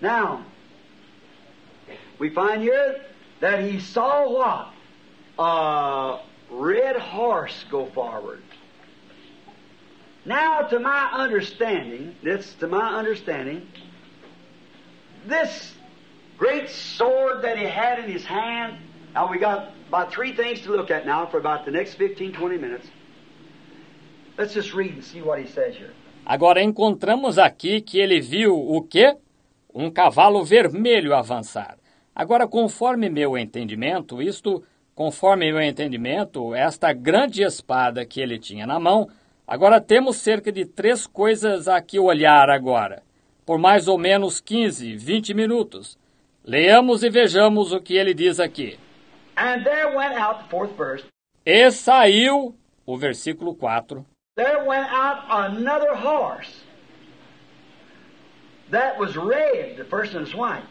Now, we find here that he saw what? A red horse go forward. Now, to my understanding, this to my understanding, this great sword that he had in his hand. Now, we got about three things to look at now for about the next 15, 20 minutes. Let's just read and see what he says here. Agora encontramos aqui que ele viu o quê? Um cavalo vermelho avançar. Agora, conforme meu entendimento, isto, conforme meu entendimento, esta grande espada que ele tinha na mão, agora temos cerca de três coisas a que olhar agora, por mais ou menos 15, 20 minutos. Leamos e vejamos o que ele diz aqui. E saiu, o versículo 4, there went out another horse that was red, the first one was white.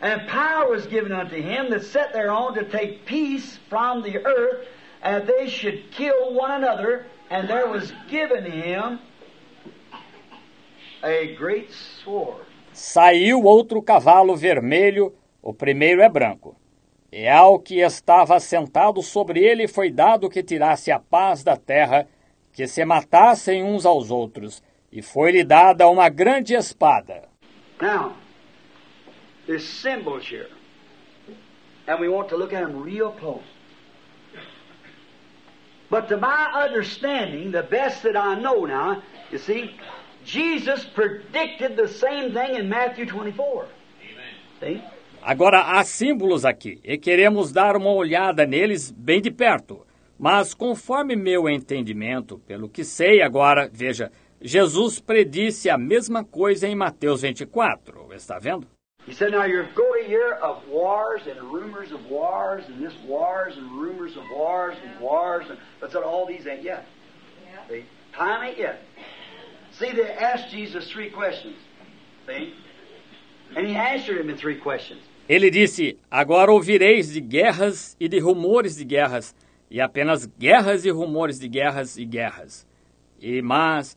And power was given unto him that sat thereon to take peace from the earth, and they should kill one another, and there was given him a great sword. Saiu outro cavalo vermelho, o primeiro é branco. E ao que estava sentado sobre ele foi dado que tirasse a paz da terra, que se matassem uns aos outros, e foi-lhe dada uma grande espada. Now, there's symbols here, and we want to look at them real close. But to my understanding, the best that I know now, you see, Jesus predicted the same thing in Matthew 24. See? Agora há símbolos aqui, e queremos dar uma olhada neles bem de perto. Mas conforme meu entendimento, pelo que sei agora, veja, Jesus predisse a mesma coisa em Mateus 24, está vendo? He said, Now you're going to hear of wars and rumors of wars and this wars and rumors of wars and wars and but said all these ain't yet. See? Time ain't yet. See, they asked Jesus three questions. See? And he answered him in three questions. Ele disse: Agora ouvireis de guerras e de rumores de guerras, e apenas guerras e rumores de guerras e guerras. E mas,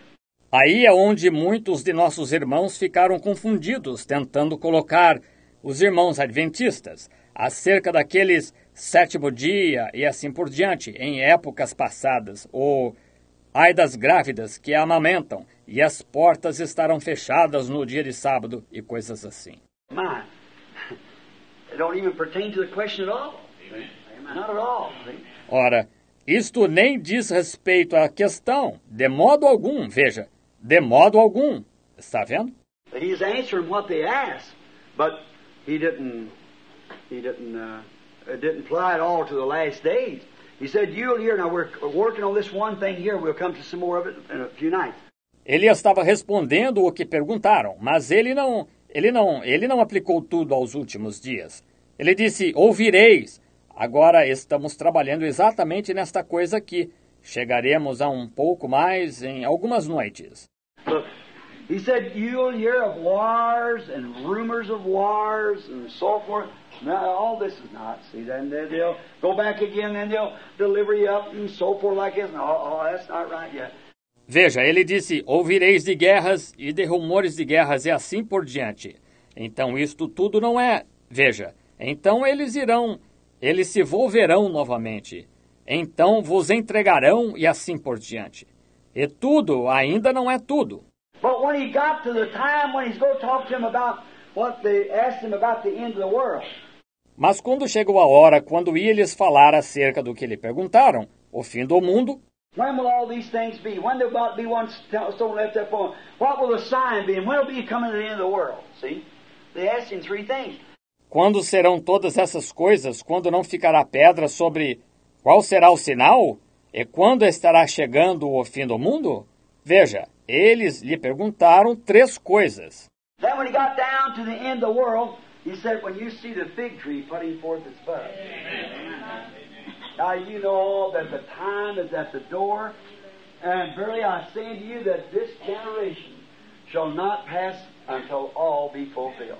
Aí é onde muitos de nossos irmãos ficaram confundidos, tentando colocar os irmãos adventistas acerca daqueles sétimo dia e assim por diante, em épocas passadas, ou ai das grávidas que amamentam e as portas estarão fechadas no dia de sábado e coisas assim. My, it don't even pertain to the question at all. Not at all. see? Ora, isto nem diz respeito à questão, de modo algum, veja, de modo algum. Está vendo? He's answering what they asked, but he didn't. He didn't. Uh, didn't apply at all to the last days. He said, "You'll hear." Now we're working on this one thing here. We'll come to some more of it in a few nights. Ele estava respondendo o que perguntaram, mas ele não, ele não, ele não aplicou tudo aos últimos dias. Ele disse: "Ouvireis". Agora estamos trabalhando exatamente nesta coisa aqui. Chegaremos a um pouco mais em algumas noites. He said, You'll hear of wars and rumors of wars and so forth. Now, all this is not. See, then they- they'll go back again and they'll deliver you up and so forth like this. No, oh, that's not right yet. Veja, ele disse: Ouvireis de guerras e de rumores de guerras e assim por diante. Então isto tudo não é. Veja, então eles irão, eles se volverão novamente. Então vos entregarão e assim por diante. E tudo ainda não é tudo. But when he got to the time when he's going to talk to him about what they asked him about the end of the world, Mas quando chegou a hora, quando ia lhes falar acerca do que lhe perguntaram, o fim do mundo, when will all these things be? When be one st- stone left up on? What will the sign be? And when will be coming to the end of the world? See? They asked him three things. quando serão todas essas coisas, quando não ficará pedra sobre qual será o sinal? E quando estará chegando o fim do mundo? Veja, eles lhe perguntaram três coisas. Then when he got down to the end of the world, He said, when you see the fig tree putting forth its bud. Now you know that the time is at the door, and verily I say unto you that this generation shall not pass until all be fulfilled.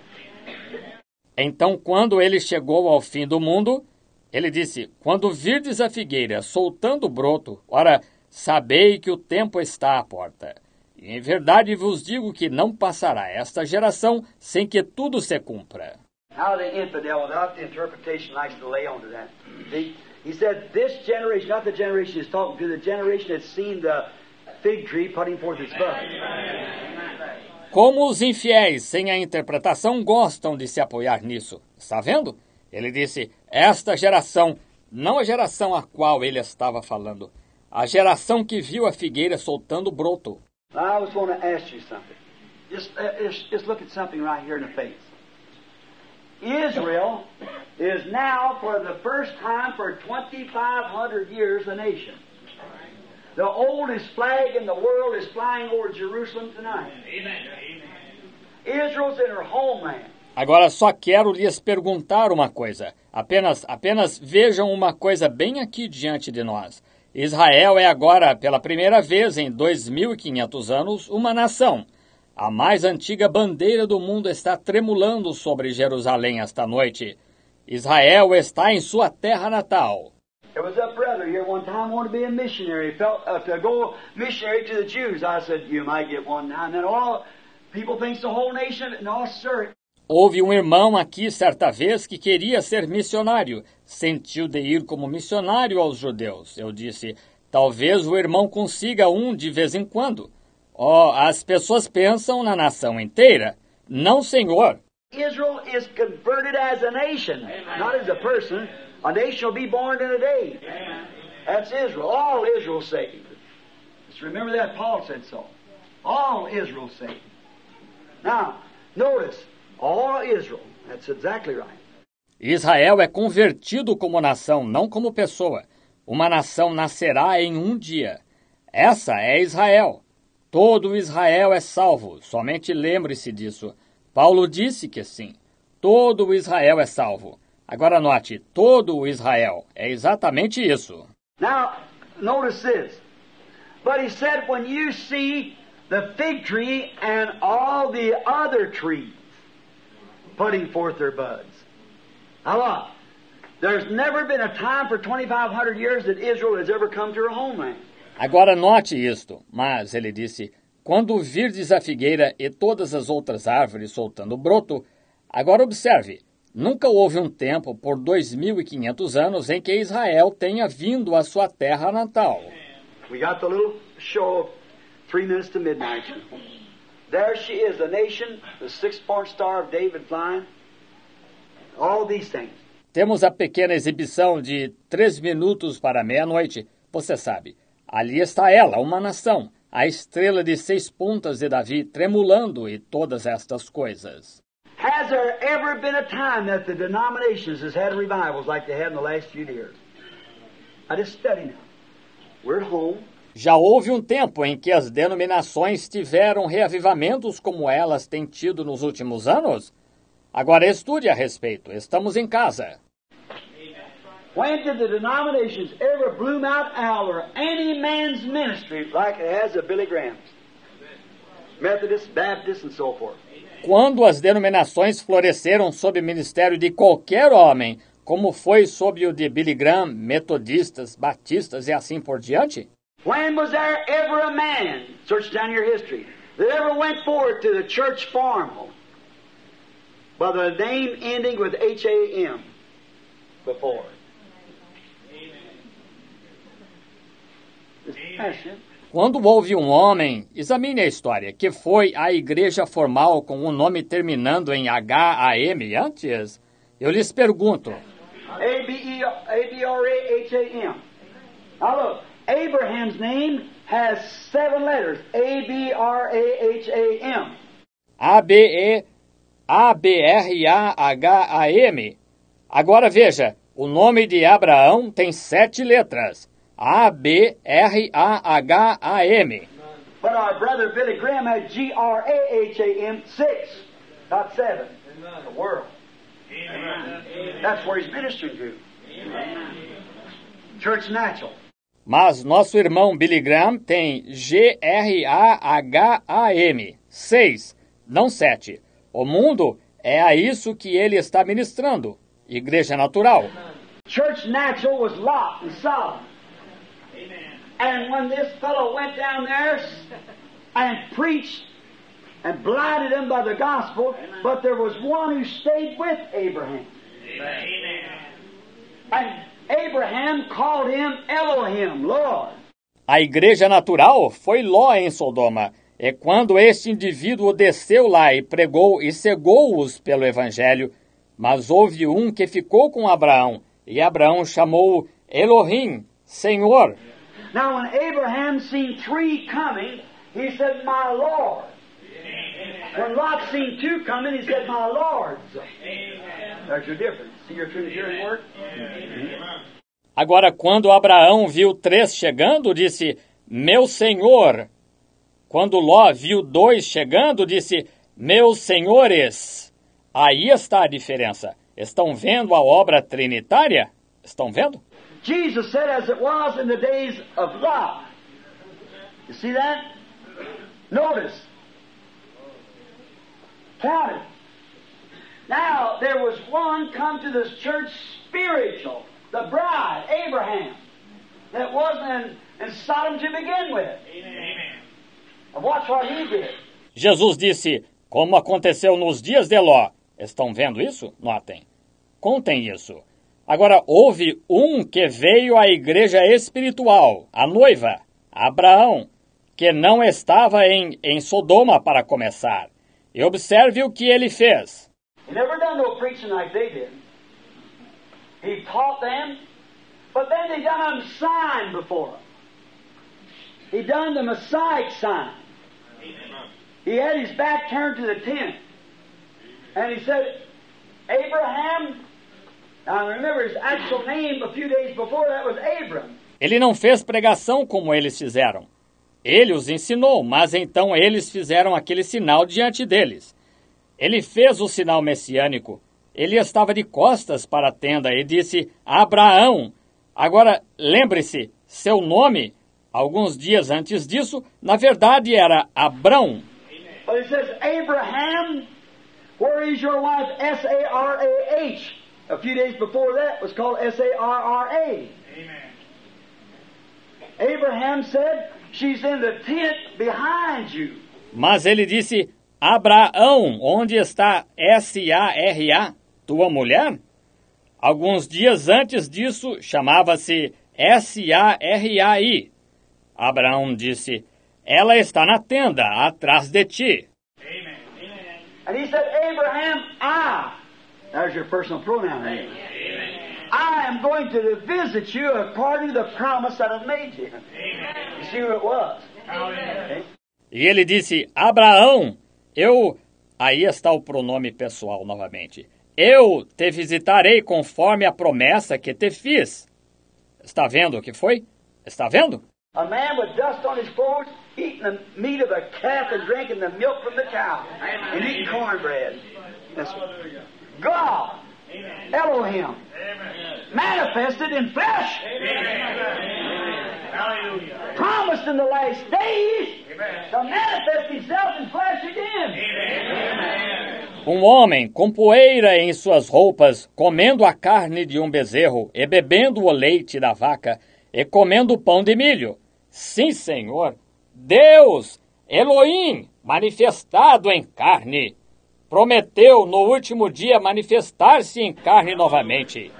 Então, quando ele chegou ao fim do mundo, ele disse: Quando virdes a figueira soltando o broto, ora, sabei que o tempo está à porta. Em verdade vos digo que não passará esta geração sem que tudo se cumpra. How the infidel, without the interpretation, likes to lay onto that. He said, This generation, not the generation he's talking to, the generation that's seen the fig tree putting forth its bud. Como os infiéis, sem a interpretação, gostam de se apoiar nisso. Está vendo? Ele disse: Esta geração, não a geração a qual ele estava falando, a geração que viu a figueira soltando broto. I was going to ask you something. Just, uh, just, just look at something right here in the face. Israel is now, for the first time for 2,500 years, a nation. The oldest flag in the world is flying over Jerusalem tonight. Israel's in her homeland. Agora só quero lhes perguntar uma coisa. Apenas, apenas vejam uma coisa bem aqui diante de nós. Israel é agora, pela primeira vez em 2.500 anos, uma nação. A mais antiga bandeira do mundo está tremulando sobre Jerusalém esta noite. Israel está em sua terra natal. There was a brother here one time wanted to be a missionary. Felt uh, to go missionary to the Jews. I said, you might get one now. And then all people thinks the whole nation. No, sir. Houve um irmão aqui certa vez que queria ser missionário. Sentiu de ir como missionário aos judeus. Eu disse: talvez o irmão consiga um de vez em quando. Oh, as pessoas pensam na nação inteira. Não, senhor. Israel is converted as a nation, not as a person. A nation shall be born in a day. That's Israel. All Israel saved. Just remember that Paul said so. All Israel saved. Now, notice, Israel. That's exactly right. Israel é convertido como nação, não como pessoa. Uma nação nascerá em um dia. Essa é Israel. Todo Israel é salvo. Somente lembre-se disso. Paulo disse que sim. Todo Israel é salvo. Agora note, todo Israel. É exatamente isso. Now, notice this. But he said, when you see the fig tree and all the other trees putting forth their buds. There's never been a time for 2,500 years that Israel has ever come to her homeland. Agora note isto. Mas ele disse: Quando virdes a figueira e todas as outras árvores soltando broto, agora observe. Nunca houve um tempo por 2.500 anos em que Israel tenha vindo à sua terra natal. We got the little show of three minutes to midnight. There she is, the nation, the six-point star of David flying. All these things. Temos a pequena exibição de três minutos para meia-noite. Você sabe, ali está ela, uma nação, a estrela de seis pontas de Davi tremulando e todas estas coisas. Has there ever been a time that the denominations has had revivals like they had in the last few years? I just study now. We're at home. Já houve um tempo em que as denominações tiveram reavivamentos como elas têm tido nos últimos anos? Agora estude a respeito. Estamos em casa. When did the denominations ever bloom out or any man's ministry like it has Billy Graham's? And so forth. Quando as denominações floresceram sob o ministério de qualquer homem, como foi sob o de Billy Graham, metodistas, batistas e assim por diante? When was there ever a man, search down your history, that ever went forward to the church farm by the name ending with H-A-M before? Amen. Quando houve um homem, examine a história, que foi à igreja formal com um nome terminando em H-A-M antes, eu lhes pergunto. A-B-E-A-B-R-A-H-A-M. Now look, Abraham's name has seven letters. A-B-R-A-H-A-M. A-B-E A-B-R-A-H-A-M. Agora veja, o nome de Abraão tem sete letras. A-B-R-A-H-A-M. But our brother Billy Graham had G-R-A-H-A-M, six, not seven. The world. That's where he's ministering to. Church natural. Mas nosso irmão Billy Graham tem G-R-A-H-A-M, 6, não 7. O mundo é a isso que ele está ministrando. Igreja natural. Church natural was Lot and Sodom. And when this fellow went down there and preached and blinded them by the gospel, but there was one who stayed with Abraham. And Abraham called him Elohim, Lord. A igreja natural foi Ló em Sodoma. É quando este indivíduo desceu lá e pregou e cegou-os pelo evangelho. Mas houve um que ficou com Abraão, e Abraão chamou Elohim, Senhor. Now, when Abraham seen three coming, he said, My Lord. When Lot seen two coming, he said, My Lords. There's your difference. See your Trinitarian work? Agora, quando Abraão viu três chegando, disse: Meu senhor. Quando Ló viu dois chegando, disse: Meus senhores. Aí está a diferença. Estão vendo a obra trinitária? Estão vendo? Jesus said, as it was in the days of Lot. You see that? Notice. Now, there was one come to this church spiritual, the bride, Abraham, that wasn't in, in Sodom to begin with. Amen. And watch what he did. Jesus disse: Como aconteceu nos dias de Ló. Estão vendo isso? Notem. Contem isso. Agora, houve um que veio à igreja espiritual, a noiva, Abraão, que não estava em, em Sodoma para começar. E observe o que ele fez. He never done no preaching like they did. He taught them, but then they done a sign before him. He done the Messiah sign. He had his back turned to the tent. And he said, Abraham, now remember his actual name a few days before that was Abram. Ele não fez pregação como eles fizeram. Ele os ensinou, mas então eles fizeram aquele sinal diante deles. Ele fez o sinal messiânico. Ele estava de costas para a tenda e disse: Abraão. Agora, lembre-se, seu nome, alguns dias antes disso, na verdade era Abrão. But it says, Abraham, where is your wife? S A few days before that was called S A R R A. Abraham said, She's in the tent behind you. Mas ele disse: Abraão, onde está S-A-R-A, tua mulher? Alguns dias antes disso, chamava-se S-A-R-A-I. Abraão disse: Ela está na tenda, atrás de ti. And he said, Abraham, I. There's your personal pronoun. Amen. I am going to visit you according to the promise that I made you. You see who it was? E ele disse: Abraão, eu. Aí está o pronome pessoal novamente. Eu te visitarei conforme a promessa que te fiz. Está vendo o que foi? Está vendo? A man with dust on his clothes, eating the meat of a calf and drinking the milk from the cow, and eating cornbread. That's God, Elohim, manifested in flesh, promised in the last days. To manifest himself in flesh again. Um homem com poeira em suas roupas, comendo a carne de um bezerro e bebendo o leite da vaca e comendo pão de milho. Sim, Senhor, Deus, Elohim, manifestado em carne, prometeu no último dia manifestar-se em carne novamente.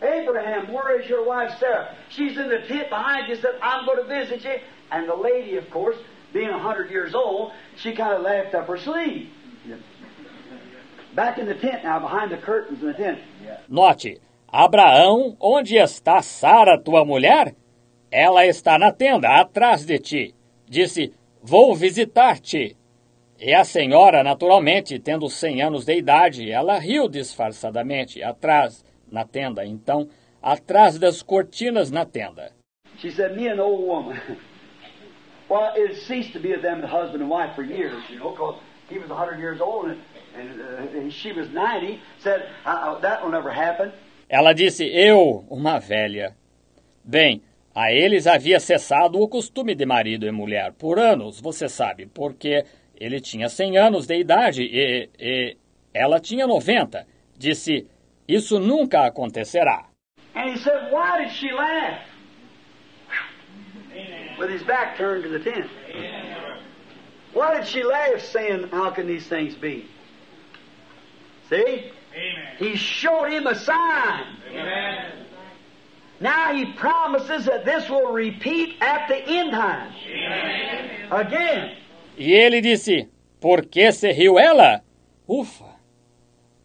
Abraham, where is your wife Sarah? She's in the tent behind you, said, I'm going to visit you. And the lady, of course, being a hundred years old, she kind of laughed up her sleeve. Back in the tent now, behind the curtains in the tent. Note, Abraão, onde está Sara, tua mulher? Ela está na tenda, atrás de ti. Disse, vou visitar-te. E a senhora, naturalmente, tendo cem anos de idade, ela riu disfarçadamente, atrás, na tenda. Então, atrás das cortinas na tenda. She said, Me an old woman. well, it ceased to be of them, the husband and wife, for years, you know, because he was a hundred years old, and, And uh, she was 90, said, uh, that will never happen. Ela disse: Eu, uma velha. Bem, a eles havia cessado o costume de marido e mulher por anos, você sabe, porque ele tinha 100 anos de idade e, e ela tinha 90. Disse: Isso nunca acontecerá. And he said, Why did she laugh? With his back turned to the tent. Why did she laugh, saying, How can these things be? See? Amen. He showed him a sign. Amen. Now he promises that this will repeat at the end time. Amen. Again. E ele disse: Por que se riu ela? Ufa!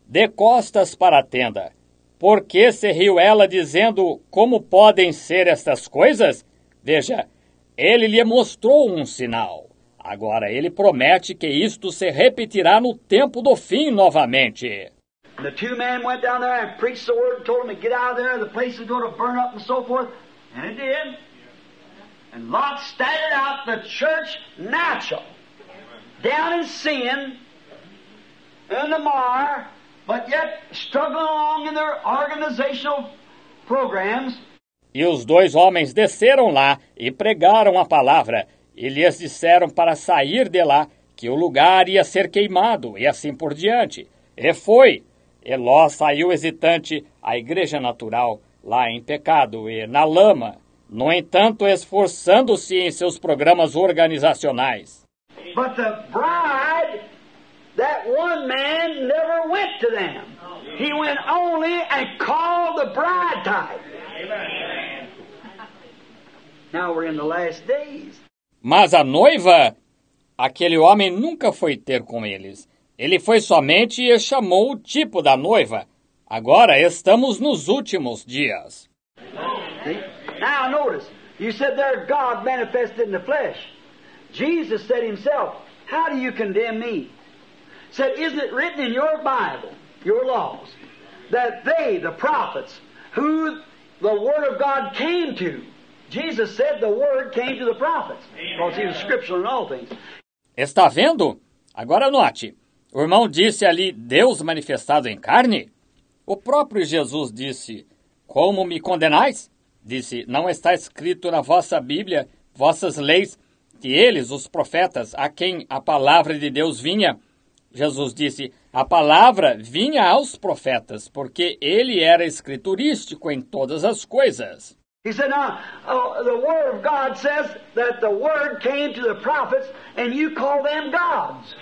De costas para a tenda. Por que se riu ela dizendo como podem ser estas coisas? Veja, ele lhe mostrou um sinal. Agora ele promete que isto se repetirá no tempo do fim novamente. The two men went down there and preached the word and told them to get out of there, the place is going to burn up and so forth. And it did. And Lot staggered out the church natural, down in sin, in the mire, but yet struggling along in their organizational programs. E os dois homens desceram lá e pregaram a palavra, e lhes disseram para sair de lá, que o lugar ia ser queimado, e assim por diante. E foi. Eló saiu hesitante à igreja natural, lá em pecado e na lama, no entanto, esforçando-se em seus programas organizacionais. But the bride, that one man never went to them. He went only and called the bride type. Now we're in the last days. Mas a noiva, aquele homem nunca foi ter com eles. Ele foi somente e chamou o tipo da noiva. Agora estamos nos últimos dias. Now notice, you said there God manifested in the flesh. Jesus said himself, How do you condemn me? Said, Isn't it written in your Bible, your laws, that they, the prophets, who the Word of God came to, Jesus said the Word came to the prophets, because he was scriptural in all things. Está vendo? Agora note. O irmão disse ali, Deus manifestado em carne? O próprio Jesus disse, Como me condenais? Disse, Não está escrito na vossa Bíblia, vossas leis, que eles, os profetas, a quem a palavra de Deus vinha. Jesus disse, a palavra vinha aos profetas, porque ele era escriturístico em todas as coisas. He said, Now, uh, the Word of God says that the Word came to the prophets, and you call them gods.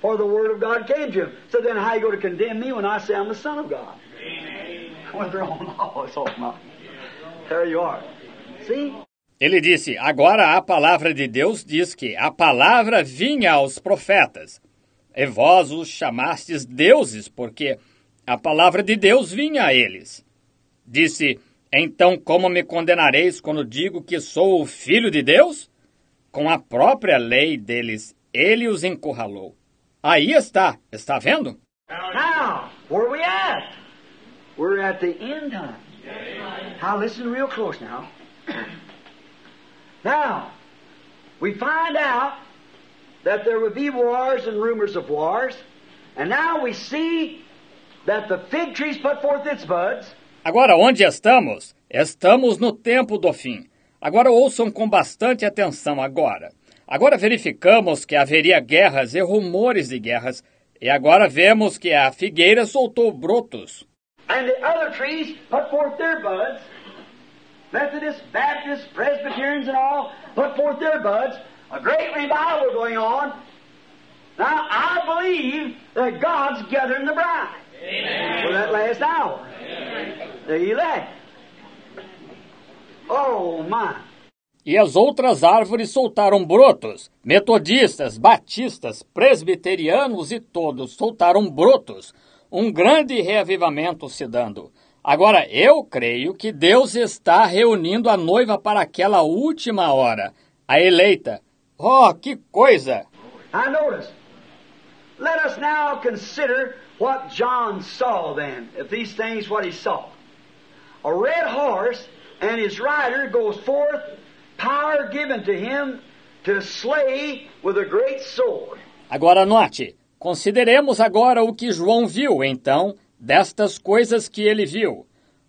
For the Word of God came to him. So then, how are you going to condemn me when I say I'm the Son of God? With their own law, it's all mine. There you are. See? Ele disse: Agora a palavra de Deus diz que a palavra vinha aos profetas. E vós os chamastes deuses, porque a palavra de Deus vinha a eles. Disse: Então, como me condenareis quando digo que sou o filho de Deus? Com a própria lei deles, ele os encurralou. Aí está, está vendo? Now, where we at? We're at the end time. Now, listen real close now. Now, we find out that there would be wars and rumors of wars, and now we see that the fig trees put forth its buds. Agora, onde estamos? Estamos no tempo do fim. Agora ouçam com bastante atenção agora. Agora verificamos que haveria guerras e rumores de guerras, e agora vemos que a figueira soltou brotos. And the other trees put forth their buds. Methodists, Baptists, Presbyterians, and all put forth their buds. A great revival going on. Now, I believe that God's gathering the bride Amen. for that last hour. Amen. The elect. Oh, my. E as outras árvores soltaram brotos. Metodistas, batistas, presbiterianos e todos soltaram brotos. Um grande reavivamento se dando. Agora, eu creio que Deus está reunindo a noiva para aquela última hora, a eleita. Oh, que coisa! I notice. Let us now consider what John saw then. If these things, what he saw. A red horse and his rider goes forth, power given to him to slay with a great sword. Agora note, consideremos agora o que João viu, então, destas coisas que ele viu.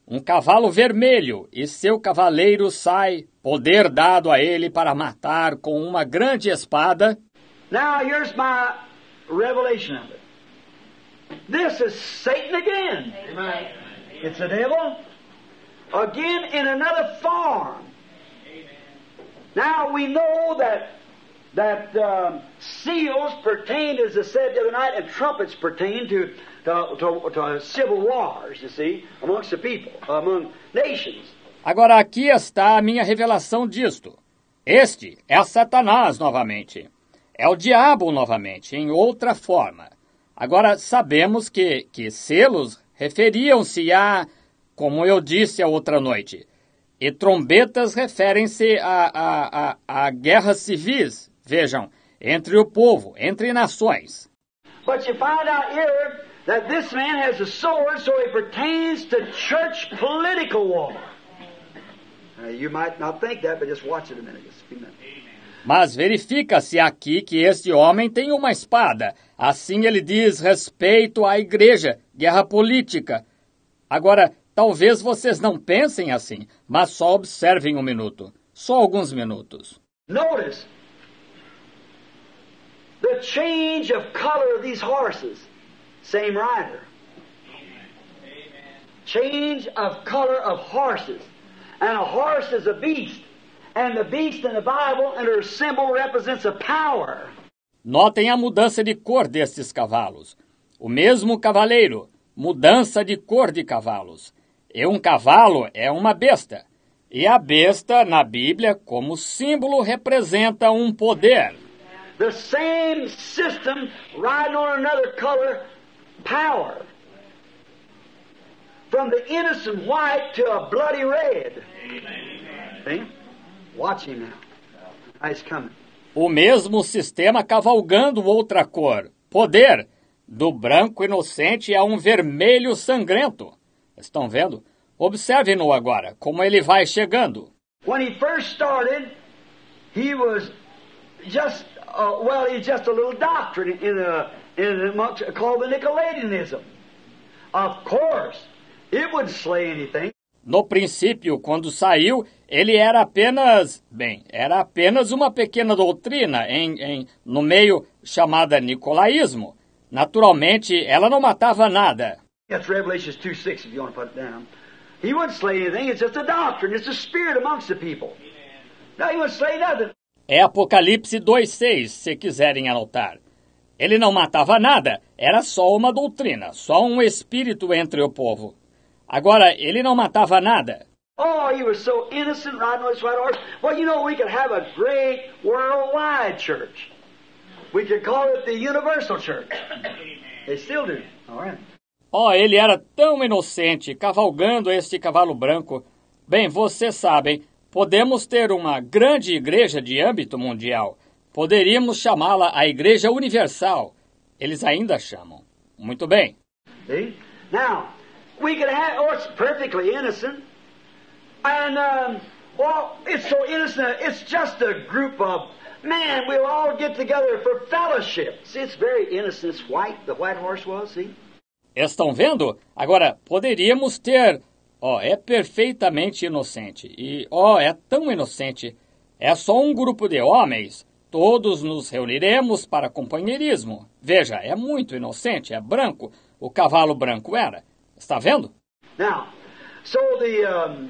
Um cavalo vermelho, e seu cavaleiro sai, poder dado a ele para matar com uma grande espada. Now here's my revelation of it. This is Satan again. Amen. It's the devil again in another form. Now we know that that um, seals pertain, as I said the other night, and trumpets pertain to, to, to, to civil wars, you see, amongst the people, among nations. Agora aqui está a minha revelação disto. Este é Satanás novamente. É o diabo novamente, em outra forma. Agora sabemos que, que selos referiam-se a, como eu disse a outra noite, e trombetas referem-se a, a, a, a guerras civis, Vejam, entre o povo, entre nações. But you find out here that this man has a sword, so it pertains to church political war. Uh, you might not think that, but just watch it a minute. Just a minutes. Mas verifica-se aqui que este homem tem uma espada. Assim ele diz respeito à igreja, guerra política. Agora, talvez vocês não pensem assim, mas só observem um minuto. Só alguns minutos. Notice, the change of color of these horses. Same rider. Change of color of horses. And a horse is a beast. And the beast in the Bible and her symbol represents a power. Notem a mudança de cor destes cavalos. O mesmo cavaleiro, mudança de cor de cavalos. E um cavalo é uma besta. E a besta, na Bíblia, como símbolo, representa um poder. The same system riding on another color, power. From the innocent white to a bloody red. See? Watch him now. He's coming. O mesmo sistema cavalgando outra cor. Poder. Do branco inocente a um vermelho sangrento. Estão vendo? Observe-no agora, como ele vai chegando. When he first started, he was just uh, well, it's just a little doctrine in the in amongst, called the Nicolaitanism. Of course, it would slay anything. No princípio, quando saiu, ele era apenas, bem, era apenas uma pequena doutrina em, em, no meio chamada Nicolaísmo. Naturalmente, ela não matava nada. That's Revelations 2.6 if you want to put it down. He wouldn't slay anything, it's just a doctrine, it's a spirit amongst the people. No, he wouldn't slay nothing. É Apocalipse 2,6, se quiserem anotar. Ele não matava nada, era só uma doutrina, só um espírito entre o povo. Agora, ele não matava nada. Oh, he was so innocent riding on his white horse. Well, you know, we could have a great worldwide church. We could call it the Universal Church. They still do. All right. Oh, ele era tão inocente, cavalgando este cavalo branco. Bem, vocês sabem, Podemos ter uma grande igreja de âmbito mundial. Poderíamos chamá-la a Igreja Universal. Eles ainda chamam. Muito bem. See? Now, we could have, oh, it's perfectly innocent. And, um, well, it's so innocent, it's just a group of, man, we'll all get together for fellowship. See, it's very innocent. It's white, the white horse was, see? Estão vendo? Agora, poderíamos ter Ó, oh, é perfeitamente inocente. E, ó, oh, é tão inocente. É só um grupo de homens. Todos nos reuniremos para companheirismo. Veja, é muito inocente, é branco. O cavalo branco era. Está vendo? Now, so the um,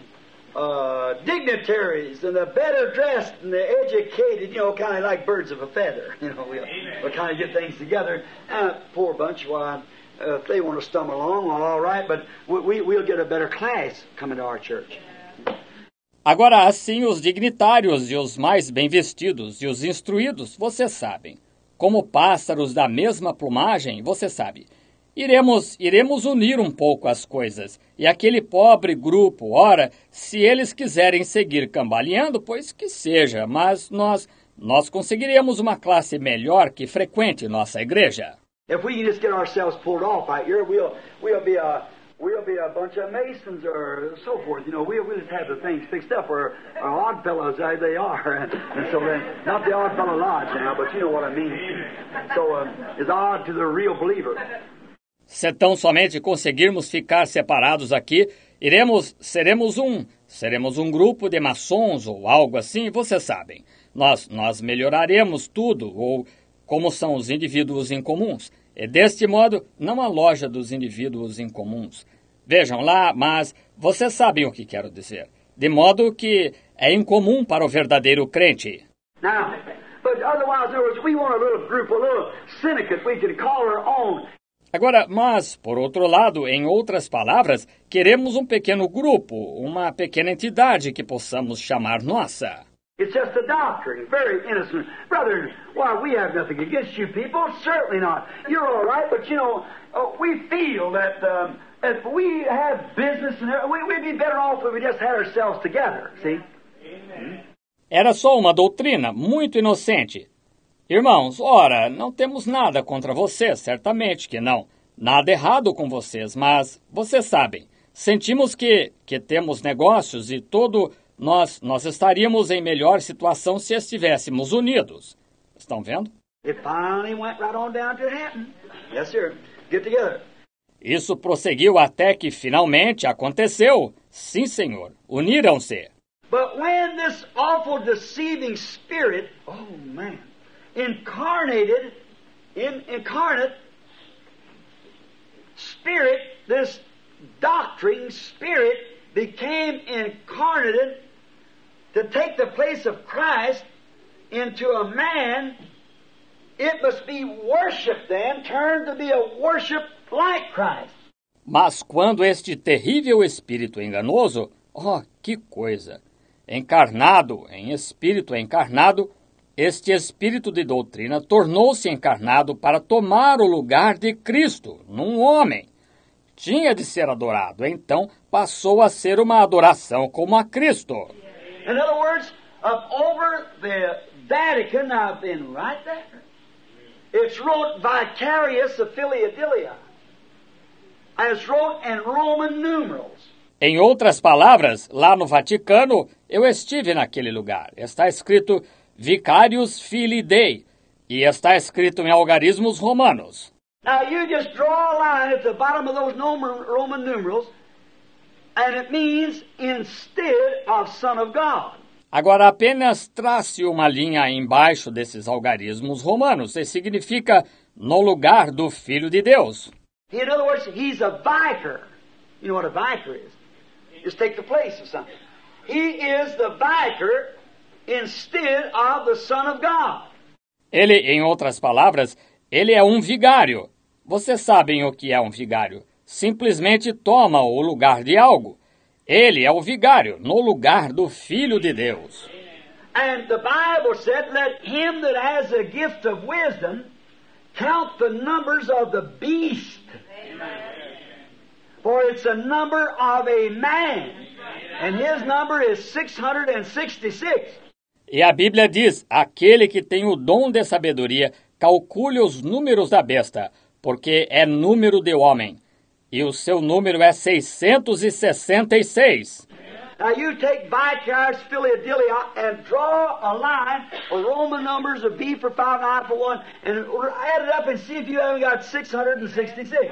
uh, dignitaries and the better dressed and the educated, you know, kind of like birds of a feather. You know, we'll, we'll kind of get things together. Uh, poor bunch, why, uh, if they want to stumble along, well, all right, but we, we'll get a better class coming to our church. Agora, assim, os dignitários e os mais bem vestidos e os instruídos, você sabem, como pássaros da mesma plumagem, você sabe. Iremos, iremos unir um pouco as coisas. E aquele pobre grupo, ora, se eles quiserem seguir cambaleando, pois que seja, mas nós, nós conseguiremos uma classe melhor que frequente nossa igreja. If we can just get ourselves pulled off right here, we'll, we'll be a, We'll be a bunch of masons or so forth. You know, we'll, we'll just have the things fixed up or, or odd fellows as they are. and so then, not the odd fellow lodge now, but you know what I mean. So um, it's odd to the real believer. Se tão somente conseguirmos ficar separados aqui, iremos, seremos um, seremos um grupo de maçons ou algo assim, vocês sabem. Nós, nós melhoraremos tudo, ou como são os indivíduos incomuns. E deste modo, não a loja dos indivíduos incomuns. Vejam lá, mas vocês sabem o que quero dizer. De modo que é incomum para o verdadeiro crente. Now. Agora, mas, por outro lado, em outras palavras, queremos um pequeno grupo, uma pequena entidade que possamos chamar nossa. It's just a doctrine, very innocent. Brother, why, we have nothing against you people, certainly not. You're all right, but you know, uh, we feel that um, if we have business, and we, we'd be better off if we just had ourselves together, see? Era só uma doutrina muito inocente. Irmãos, ora, não temos nada contra vocês, certamente que não. Nada errado com vocês, mas vocês sabem, sentimos que, que temos negócios e todo nós, nós estaríamos em melhor situação se estivéssemos unidos. Estão vendo? Isso prosseguiu até que finalmente aconteceu. Sim, senhor. Uniram-se. But when this awful deceiving spirit, oh man, incarnated, in, incarnate spirit, this doctrine spirit became incarnated to take the place of Christ into a man, it must be worship then, turned to be a worship like Christ. Mas quando este terrível espírito enganoso, oh, que coisa! Encarnado, em espírito encarnado, este espírito de doutrina tornou-se encarnado para tomar o lugar de Cristo num homem. Tinha de ser adorado, então passou a ser uma adoração como a Cristo. In other words, up over the Vatican, I've been right there. It's wrote vicarious Philadelphia. As wrote in Roman numerals. Em outras palavras, lá no Vaticano, eu estive naquele lugar. Está escrito Vicarius Filii Dei e está escrito em algarismos romanos. Now you just draw a line at the bottom of those Roman numerals Agora apenas trace uma linha embaixo desses algarismos romanos e significa no lugar do Filho de Deus. In other words, he's a vicar. You know what a vicar is? Just take the place of something. He is the vicar instead of the Son of God. Ele, em outras palavras, ele é um vigário. Vocês sabem o que é um vigário? Simplesmente toma o lugar de algo. Ele é o vigário no lugar do Filho de Deus. And the Bible said, Let him that has a gift of wisdom count the numbers of the beast. For it's a number of a man. And his number is 666. E a Bíblia diz: aquele que tem o dom de sabedoria, calcule os números da besta, porque é número de homem e o seu número é 666. Now you take Philadelphia and draw a line with Roman numbers of B for 5 and I for 1 and add it up and see if you haven't got 666.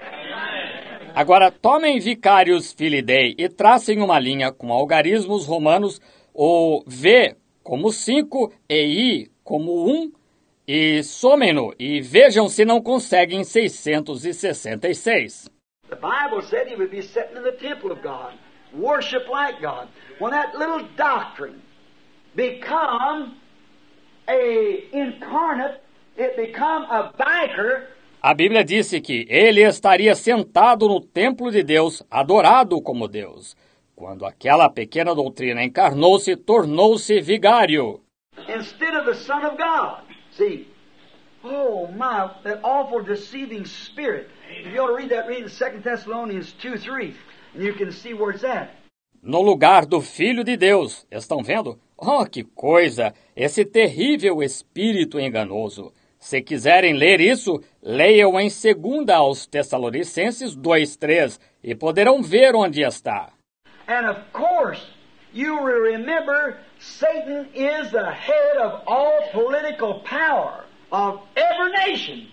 Agora tomem Vicarius Filidei e tracem uma linha com algarismos romanos, o V como 5 e I como 1, e somem-no e vejam se não conseguem 666. The Bible said he would be sitting in the temple of God, worship like God. When that little doctrine become a incarnate, it become a biker. A Bíblia disse que ele estaria sentado no templo de Deus, adorado como Deus. Quando aquela pequena doutrina encarnou-se, tornou-se vigário. Instead of the Son of God. See, Oh my, that awful deceiving spirit. If you ought to read that, read in 2 Thessalonians 2 3, and you can see where it's at. No lugar do Filho de Deus. Estão vendo? Oh, que coisa! Esse terrível espírito enganoso. Se quiserem ler isso, leiam em 2 aos Tessalonicenses 2:3 e poderão ver onde está. And of course, you will remember Satan is the head of all political power of every nation.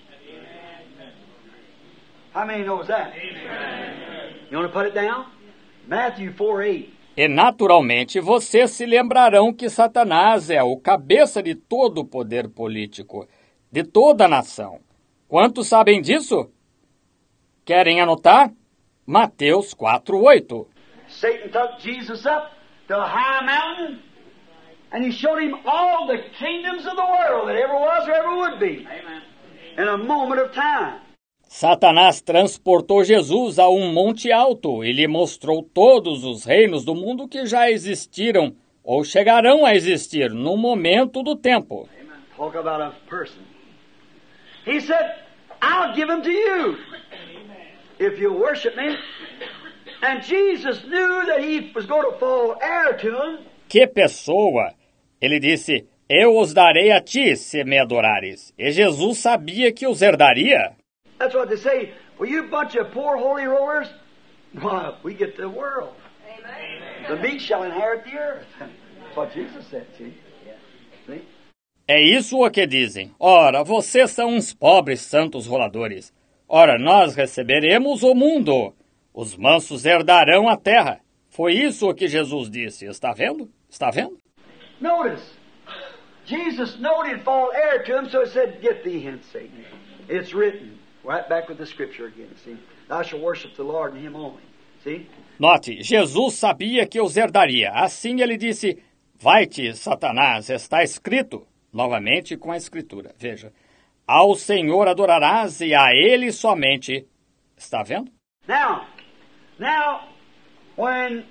How many knows that? You want to put it down? Matthew 4 8. E naturalmente vocês se lembrarão que Satanás é o cabeça de todo o poder político, de toda a nação. Quantos sabem disso? Querem anotar? Mateus 4:8. Satan took Jesus up to a high mountain and he showed him all the kingdoms of the world that ever was or ever would be in a moment of time. Satanás transportou Jesus a um monte alto e lhe mostrou todos os reinos do mundo que já existiram ou chegarão a existir no momento do tempo. Talk about a person. He said, I'll give them to you if you worship me. And Jesus knew that he was going to fall heir to him. Que pessoa! Ele disse: Eu os darei a ti se me adorares. E Jesus sabia que os herdaria. That's what they say. Well, you bunch of poor holy rollers, why, we get the world. The meek shall inherit the earth. That's what Jesus said, see? See? É isso o que dizem. Ora, vocês são uns pobres santos roladores. Ora, nós receberemos o mundo. Os mansos herdarão a terra. Foi isso o que Jesus disse. Está vendo? Está vendo? Notice, Jesus he'd fall heir to him, so he said, Get thee hence, Satan. It's written. Right back with the scripture again, see? Thou shalt worship the Lord and him only. See? Note, Jesus sabia que os herdaria. Assim ele disse: Vai-te, Satanás, está escrito. Novamente com a escritura. Veja. Ao Senhor adorarás e a ele somente. Está vendo? Now, now, when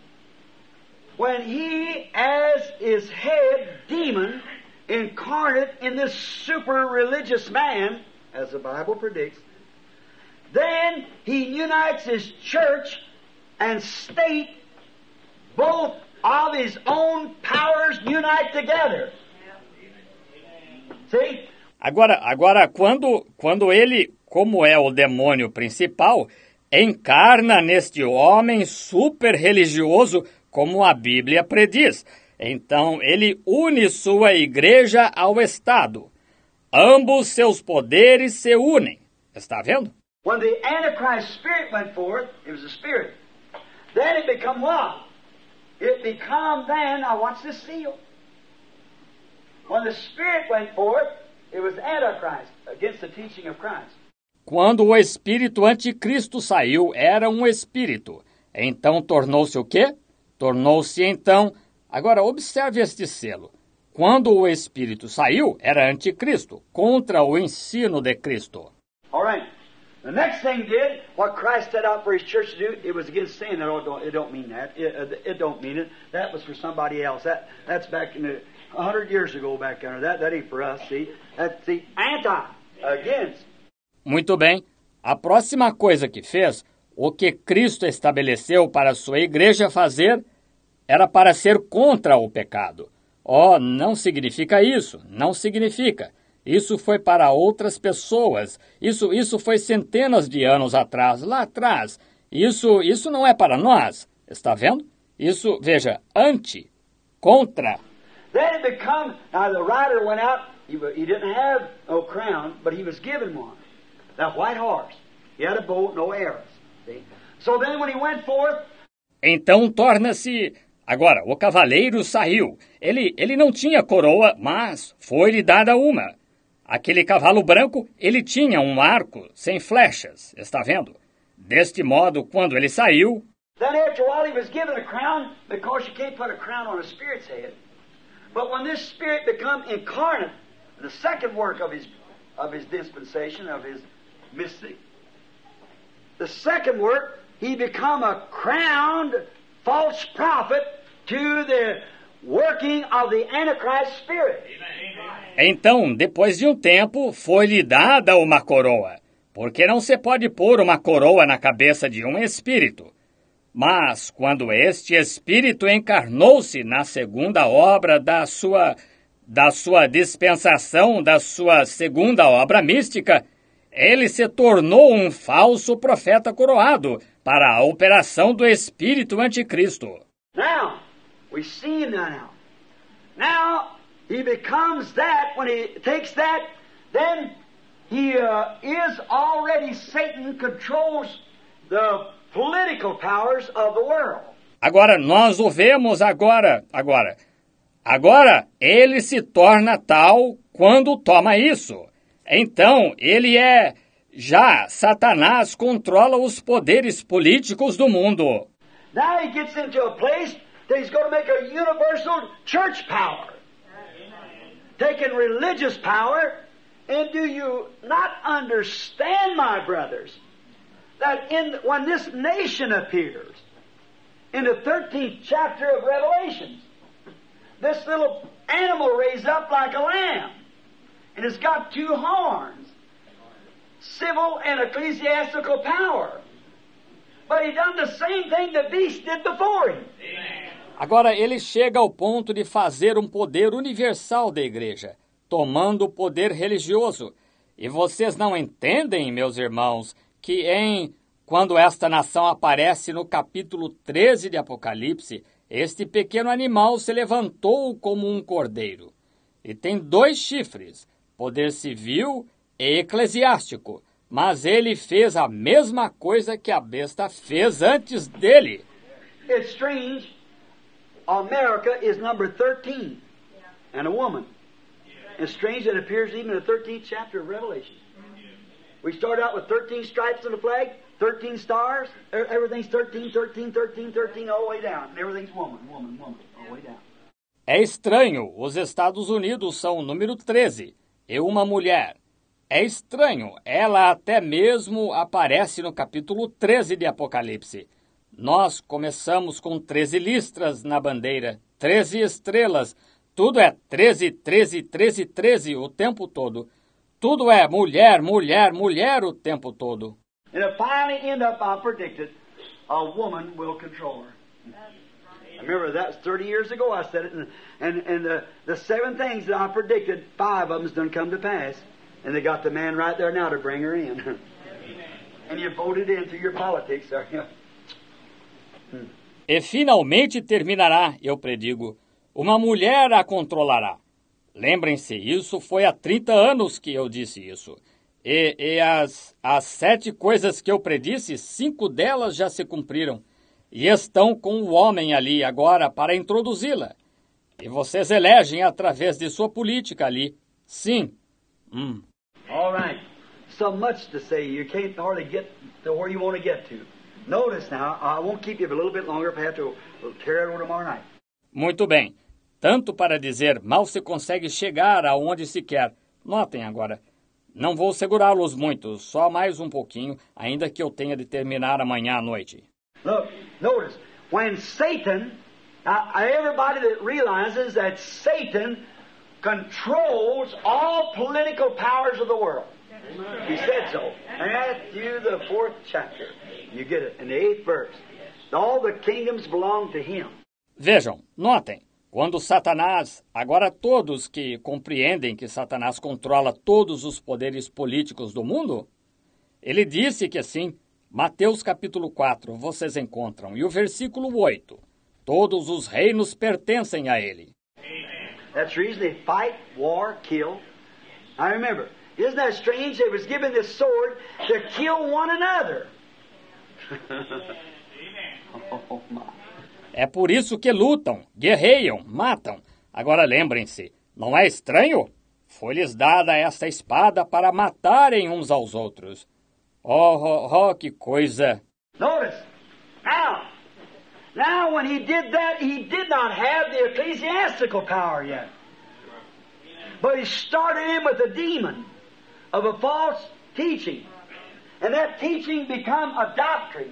when he, as his head demon, incarnate in this super religious man, as the Bible predicts, then he unites his church and state, both of his own powers unite together. See? Agora, agora quando, quando ele, como é o demônio principal, encarna neste homem super religioso, como a Bíblia prediz. Então ele une sua igreja ao Estado. Ambos seus poderes se unem. Está vendo? When the Antichrist spirit went forth, it was a spirit. Then it become what? It become then, now watch this seal. When the spirit went forth, it was Antichrist against the teaching of Christ. Quando o espírito anticristo saiu, era um espírito. Então tornou-se o quê? Tornou-se então. Agora observe este selo. Quando o espírito saiu, era anticristo, contra o ensino de Cristo. All right. The next thing did what Christ set out for His church to do. It was against sin. It don't, it don't mean that. It, uh, it don't mean it. That was for somebody else. That that's back in the hundred years ago back. That that ain't for us. See, that's the anti against. Muito bem. A próxima coisa que fez, o que Cristo estabeleceu para sua igreja fazer, era para ser contra o pecado. Oh, não significa isso, não significa. Isso foi para outras pessoas. Isso, isso foi centenas de anos atrás, lá atrás. Isso, isso não é para nós. Está vendo? Isso, veja, anti, contra. Then it become now the rider went out. He, he didn't have no crown, but he was given one. That white horse. He had a bow, no arrows. See. So then when he went forth, Então torna-se. Agora, o cavaleiro saiu. Ele, ele não tinha coroa, mas foi-lhe dada uma. Aquele cavalo branco, ele tinha um arco sem flechas, está vendo? Deste modo, quando ele saiu, Then after a while he was given a crown because you can't put a crown on a spirit's head. But when this spirit become incarnate, the second work of his of his dispensation, of his mystic, the second work, he become a crowned false prophet to the working of the Antichrist spirit. Então, depois de um tempo, foi-lhe dada uma coroa, porque não se pode pôr uma coroa na cabeça de um espírito. Mas, quando este espírito encarnou-se na segunda obra da sua, da sua dispensação, da sua segunda obra mística, ele se tornou um falso profeta coroado, para a operação do espírito anticristo. Now, we see him now. Now, he becomes that, when he takes that, then he uh, is already, Satan controls the political powers of the world. Agora nós o vemos agora, agora. Agora ele se torna tal quando toma isso. Então ele é já Satanás controla os poderes políticos do mundo. Now he gets into a place that he's going to make a universal church power. Taking religious power, and do you not understand, my brothers, that in when this nation appears, in the 13th chapter of Revelations, this little animal raised up like a lamb, and it's got two horns, civil and ecclesiastical power. But he done the same thing the beast did before him. Agora ele chega ao ponto de fazer um poder universal da igreja, tomando o poder religioso. E vocês não entendem, meus irmãos, que em quando esta nação aparece no capítulo 13 de Apocalipse, este pequeno animal se levantou como um cordeiro. E tem dois chifres, poder civil e eclesiástico. Mas ele fez a mesma coisa que a besta fez antes dele. It's strange. America is number 13 and a woman. It's strange it appears even in the 13th chapter of Revelation. We start out with 13 stripes on the flag, 13 stars. Everything's 13, 13, 13, 13, all the way down. Everything's woman, woman, woman, all the way down. É estranho, os Estados Unidos são o número 13 e uma mulher. É estranho, ela até mesmo aparece no capítulo 13 de Apocalipse. Nós começamos com 13 listras na bandeira, 13 estrelas. Tudo é 13, 13, 13, 13 o tempo todo. Tudo é mulher, mulher, mulher o tempo todo. And it finally end up, I predicted, a woman will control her. Remember that was 30 years ago I said it, and, and, and the, the seven things that I predicted, five of them's done come to pass. And they got the man right there now to bring her in. and you voted in through your politics, are you? E finalmente terminará, eu predigo. Uma mulher a controlará. Lembrem-se, isso foi há 30 anos que eu disse isso. E, e as, as sete coisas que eu predisse, cinco delas já se cumpriram. E estão com o homem ali agora para introduzi-la. E vocês elegem através de sua política ali. Sim. Hum. All right. So much to say, you can't hardly get to where you want to get to. Notice now, I won't keep you a little bit longer if I have to carry it over tomorrow night. Muito bem. Tanto para dizer, mal se consegue chegar aonde se quer. Notem agora. Não vou segurá-los muito, só mais um pouquinho, ainda que eu tenha de terminar amanhã à noite. Look, notice, when Satan, now everybody that realizes that Satan controls all political powers of the world. He said so. Matthew, the fourth chapter. You get it, in the eighth verse. All the kingdoms belong to him. Vejam, notem, quando Satanás, agora todos que compreendem que Satanás controla todos os poderes políticos do mundo, ele disse que assim, Mateus capítulo 4, vocês encontram, e o versículo 8, todos os reinos pertencem a ele. That's the reason they fight, war, kill. Now remember, isn't that strange? They was given this sword to kill one another. oh. É por isso que lutam, guerreiam, matam. Agora lembrem-se, não é estranho? Foi-lhes dada esta espada para matarem uns aos outros. Oh, oh, oh, que coisa! Notice, now, now when he did that, he did not have the ecclesiastical power yet. But he started in with a demon of a false teaching. And that teaching become a doctrine.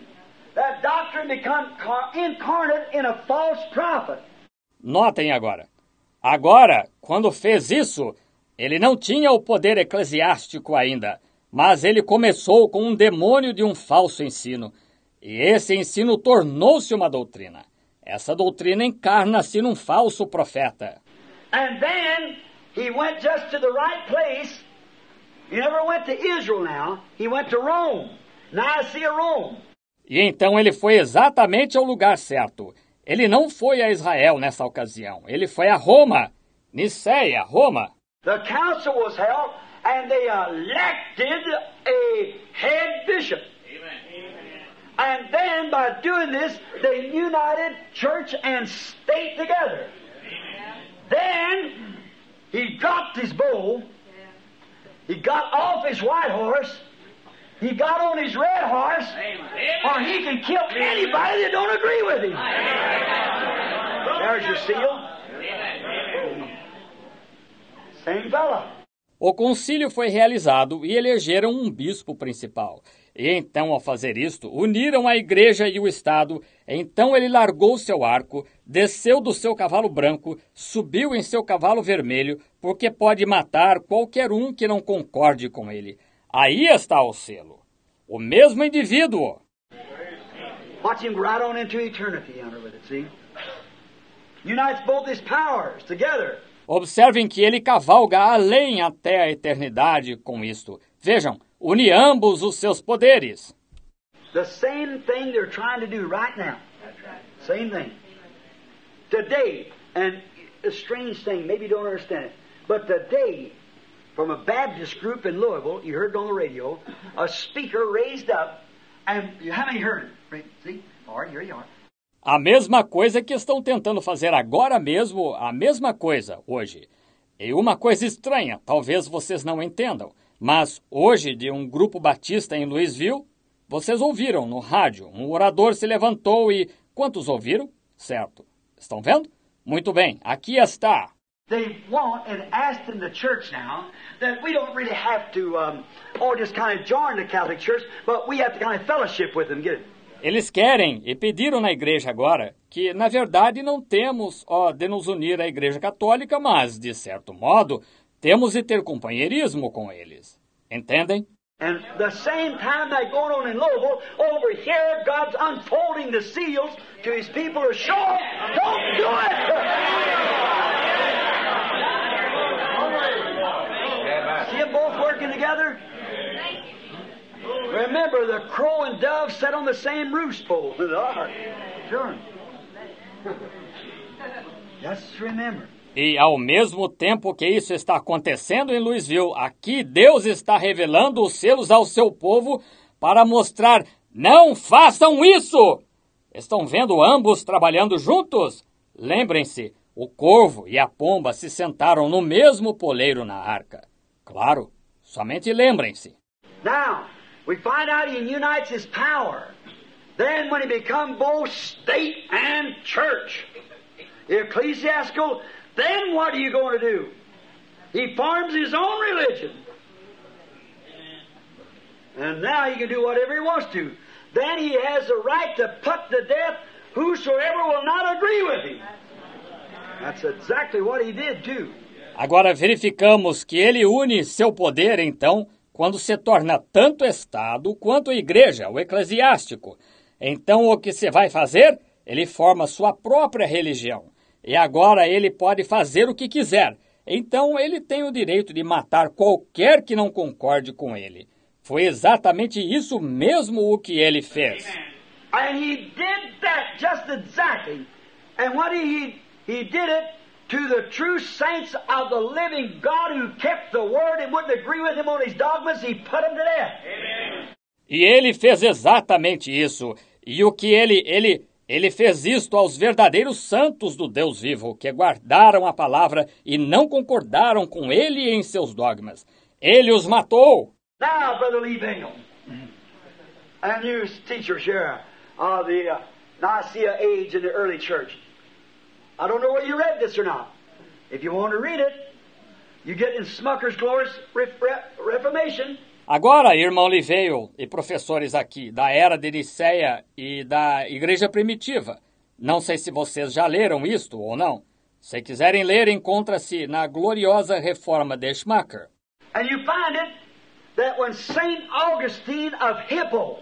That doctrine become car- incarnate in a false prophet. Notem agora. Agora, quando fez isso, ele não tinha o poder eclesiástico ainda, mas ele começou com um demônio de um falso ensino. E esse ensino tornou-se uma doutrina. Essa doutrina encarna-se num falso profeta. And then he went just to the right place. He never went to Israel now. He went to Rome. Nicaea, Rome. E então ele foi exatamente ao lugar certo. Ele não foi a Israel nessa ocasião, ele foi a Roma, Niceia, Roma. The council was held and they elected a head bishop. And then by doing this, they united church and state together. Then he dropped his bow, he got off his white horse, he got on his red horse, or he can kill anybody that don't agree with him. There's your seal. Same fella. O concílio foi realizado e elegeram um bispo principal. E então, ao fazer isto, uniram a igreja e o Estado. Então ele largou seu arco, desceu do seu cavalo branco, subiu em seu cavalo vermelho, porque pode matar qualquer um que não concorde com ele. Aí está o selo. O mesmo indivíduo. Watch right on into eternity under with it, see? Unites both his powers together. Observem que ele cavalga além até a eternidade com isto. Vejam, une ambos os seus poderes. The same thing they're trying to do right now. Same thing. Today, and a strange thing, maybe you don't understand it, but today, from a Baptist group in Louisville, you heard it on the radio, a speaker raised up, and how many heard it? See? All right, here you are. A mesma coisa que estão tentando fazer agora mesmo, a mesma coisa hoje. E uma coisa estranha, talvez vocês não entendam, mas hoje, de um grupo batista em Louisville, vocês ouviram no rádio, um orador se levantou e. Quantos ouviram? Certo. Estão vendo? Muito bem, aqui está. They want and in the church now that we don't really have to um, just kind of join the Catholic Church, but we have to kind of fellowship with them. Get it? Eles querem e pediram na igreja agora que, na verdade, não temos ó, de nos unir à igreja católica, mas, de certo modo, temos de ter companheirismo com eles. Entendem? And the same time that going on in Louisville, over here, God's unfolding the seals to His people to show them, don't do it! See them both working together? Remember, the crow and dove sat on the same roost pole with the ark. Sure. Just remember. E ao mesmo tempo que isso está acontecendo em Louisville, aqui Deus está revelando os selos ao seu povo para mostrar: não façam isso! Estão vendo ambos trabalhando juntos? Lembrem-se, o corvo e a pomba se sentaram no mesmo poleiro na arca. Claro, somente lembrem-se. Now, we find out he unites his power. Then, when he becomes both state and church, ecclesiastical, then what are you going to do? He forms his own religion. And now he can do whatever he wants to. Then he has the right to put to death whosoever will not agree with him. That's exactly what he did, too. Agora verificamos que ele une seu poder, então, quando se torna tanto Estado quanto Igreja, o eclesiástico. Então, o que se vai fazer? Ele forma sua própria religião. E agora ele pode fazer o que quiser. Então, ele tem o direito de matar qualquer que não concorde com ele. Foi exatamente isso mesmo o que ele fez. And he did that just exactly. And what he, he did it to the true saints of the living God who kept the word and wouldn't agree with him on his dogmas, he put them to death. E ele fez exatamente isso. E o que ele, ele, ele fez isto aos verdadeiros santos do Deus vivo, que guardaram a palavra e não concordaram com ele em seus dogmas. Ele os matou. Now, Brother Lee Bingham, and you teacher share of the uh, Nicaea age in the early church. I don't know whether you read this or not. If you want to read it, you get in Smucker's Glorious Re- Re- Reformation. Agora, irmão Liveio e professores aqui da era de Nicéia e da Igreja Primitiva, não sei se vocês já leram isto ou não. Se quiserem ler, encontra-se na gloriosa reforma de Schmacher. And you find it that when St. Augustine of Hippo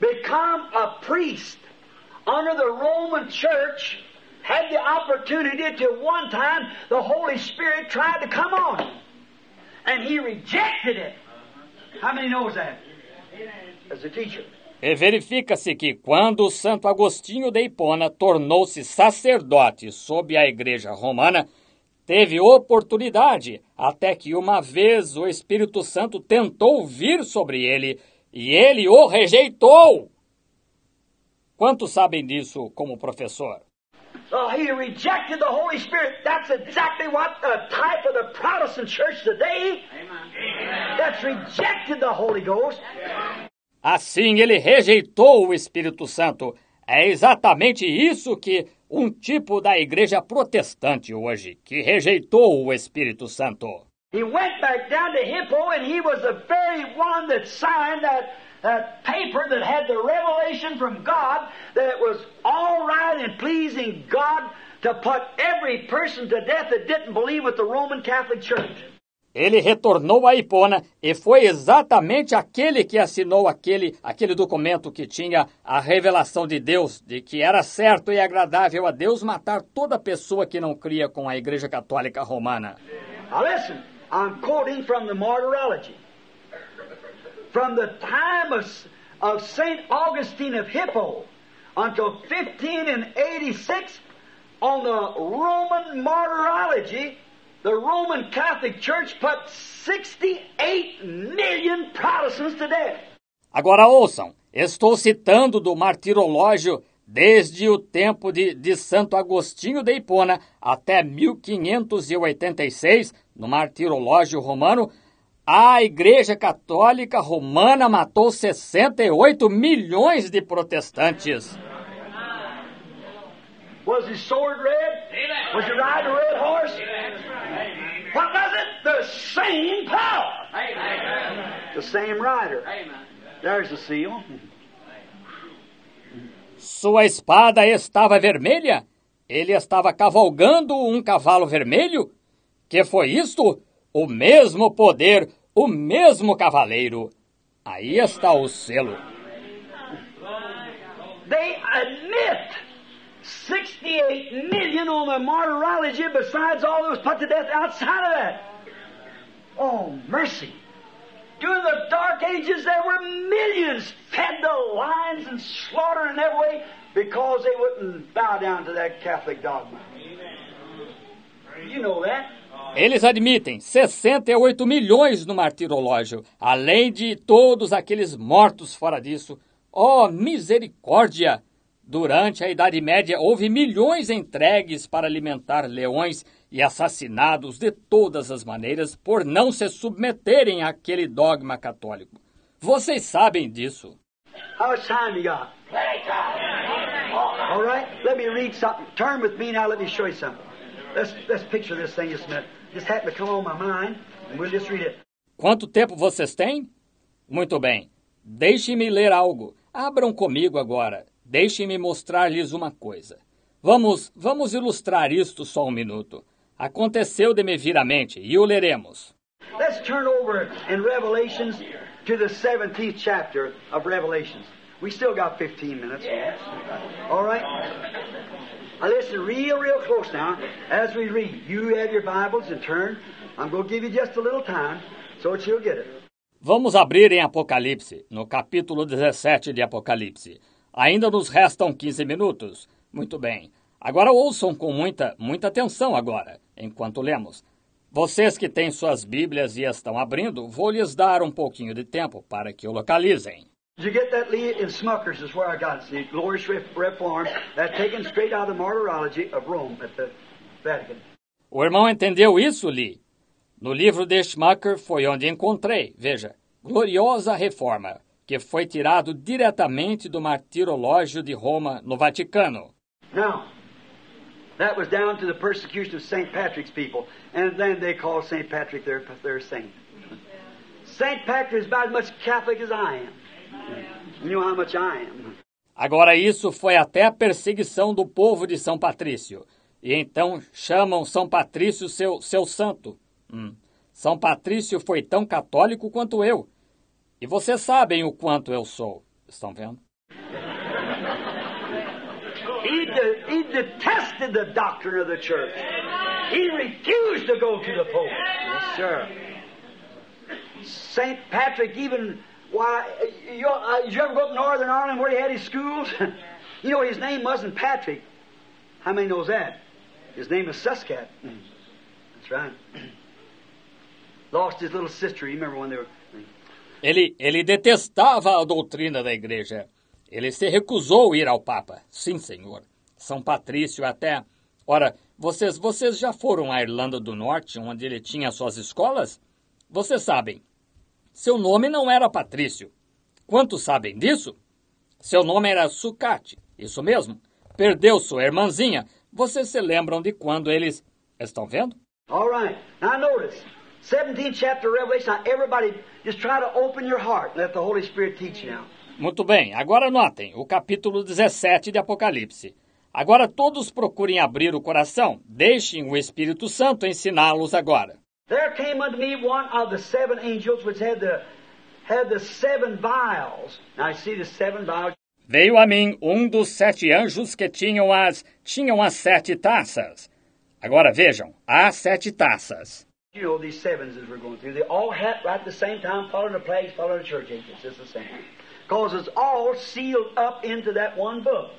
become a priest under the Roman Church, had the opportunity to one time the Holy Spirit tried to come on him. And he rejected it. How many knows that? As a teacher. E verifica-se que quando Santo Agostinho de Hipona tornou-se sacerdote sob a Igreja Romana, teve oportunidade, até que uma vez o Espírito Santo tentou vir sobre ele e ele o rejeitou. Quantos sabem disso como professor? So he rejected the Holy Spirit. That's exactly what the type of the Protestant church today. That's rejected the Holy Ghost. Assim ele rejeitou o Espírito Santo. É exatamente isso que um tipo da igreja protestante hoje, que rejeitou o Espírito Santo. He went back down to Hippo and he was the very one that signed that, that paper that had the revelation from God that it was all right and pleasing God to put every person to death that didn't believe with the Roman Catholic Church. Ele retornou a Hipona e foi exatamente aquele que assinou aquele, aquele documento que tinha a revelação de Deus, de que era certo e agradável a Deus matar toda pessoa que não cria com a Igreja Católica Romana. Now listen, I'm quoting from the Martyrology. From the time of, of St. Augustine of Hippo until 1586, on the Roman Martyrology, the Roman Catholic Church put 68 million Protestants to death. Agora ouçam, estou citando do martirológio desde o tempo de, de Santo Agostinho de Hipona até 1586, no martirológio romano, a Igreja Católica Romana matou 68 milhões de protestantes. Was his sword red? Was he riding a red horse? What was it? The same power. The same rider. There's the seal. Sua espada estava vermelha? Ele estava cavalgando um cavalo vermelho? Que foi isto? O mesmo poder, o mesmo cavaleiro. Aí está o selo. They admit 68 million on the martyrology besides all was put to death outside of that. Oh, mercy. During the Dark Ages, there were millions fed to lions and slaughtered in every way because they wouldn't bow down to that Catholic dogma. You know that. Eles admitem 68 milhões no martirológio, além de todos aqueles mortos fora disso. Oh, misericórdia! Durante a Idade Média, houve milhões entregues para alimentar leões e assassinados de todas as maneiras por não se submeterem àquele dogma católico. Vocês sabem disso. How much time you got? All right, let me read something. Turn with me now. Let me show you something. Let's let's picture this thing just a minute. Just happened to come on my mind, and we'll just read it. Quanto tempo vocês têm? Muito bem. Deixe-me ler algo. Abram comigo agora. Deixem-me mostrar-lhes uma coisa. Vamos, vamos ilustrar isto só um minuto. Aconteceu de me vir à mente e o leremos. Let's turn over in Revelations to the 17th chapter of Revelations. We still got 15 minutes. All right? Now listen real, real close now as we read. You have your Bibles and turn. I'm going to give you just a little time so that you'll get it. Vamos abrir em Apocalipse, no capítulo 17 de Apocalipse. Ainda nos restam 15 minutos. Muito bem. Agora ouçam com muita, muita atenção agora, enquanto lemos. Vocês que têm suas Bíblias e estão abrindo, vou lhes dar um pouquinho de tempo para que o localizem. You get that Lee in Smuckers is where I got it. The glorious reform that taken straight out of the martyrology of Rome at the Vatican. O irmão entendeu isso, Lee? No livro de Schmucker foi onde encontrei, veja, Gloriosa Reforma, que foi tirado diretamente do martirológio de Roma, no Vaticano. Now, that was down to the persecution of St. Patrick's people, and then they call St. Patrick their, their saint. St. Patrick is about as much Catholic as I am. You know how much I am. Agora, isso foi até a perseguição do povo de São Patrício. E então chamam São Patrício seu, seu santo. Hum. São Patrício foi tão católico quanto eu. E vocês sabem o quanto eu sou. Estão vendo? He, de- he detested the doctrine of the church. He refused to go to the Pope. Yes, sir. St. Patrick even Why, you, uh, did you ever go up to Northern Ireland where he had his schools? you know, his name wasn't Patrick. How many knows that? His name was Suscat. That's right. Lost his little sister. You remember when they were. Ele, ele detestava a doutrina da igreja. Ele se recusou a ir ao Papa. Sim, senhor. São Patrício até. Ora, vocês, vocês já foram à Irlanda do Norte, onde ele tinha suas escolas? Vocês sabem. Seu nome não era Patrício. Quantos sabem disso? Seu nome era Sucate. Isso mesmo. Perdeu sua irmãzinha. Vocês se lembram de quando eles. Estão vendo? All right. Now notice. 17th chapter Revelation. Everybody just try to open your heart. Let the Holy Spirit teach you now. Muito bem, agora notem o capítulo 17 de Apocalipse. Agora todos procurem abrir o coração, deixem o Espírito Santo ensiná-los agora. There came unto me one of the seven angels which had the had the seven vials. Now you see the seven vials. Veio a mim um dos sete anjos que tinham as tinham as sete taças. Agora vejam, há sete taças. You know these sevens as we're going through. They all happened right at the same time, following the plagues, following the church ages. It's the same. Because it's all sealed up into that one book.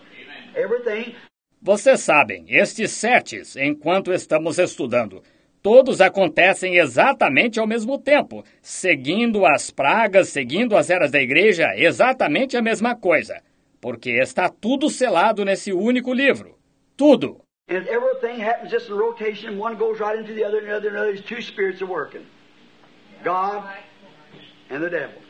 Everything. Vocês sabem, estes setes, enquanto estamos estudando, todos acontecem exatamente ao mesmo tempo, seguindo as pragas, seguindo as eras da igreja, exatamente a mesma coisa, porque está tudo selado nesse único livro. Tudo. And everything happens just in rotation. One goes right into the other, and the other, and the other. These two spirits are working. God and the devil.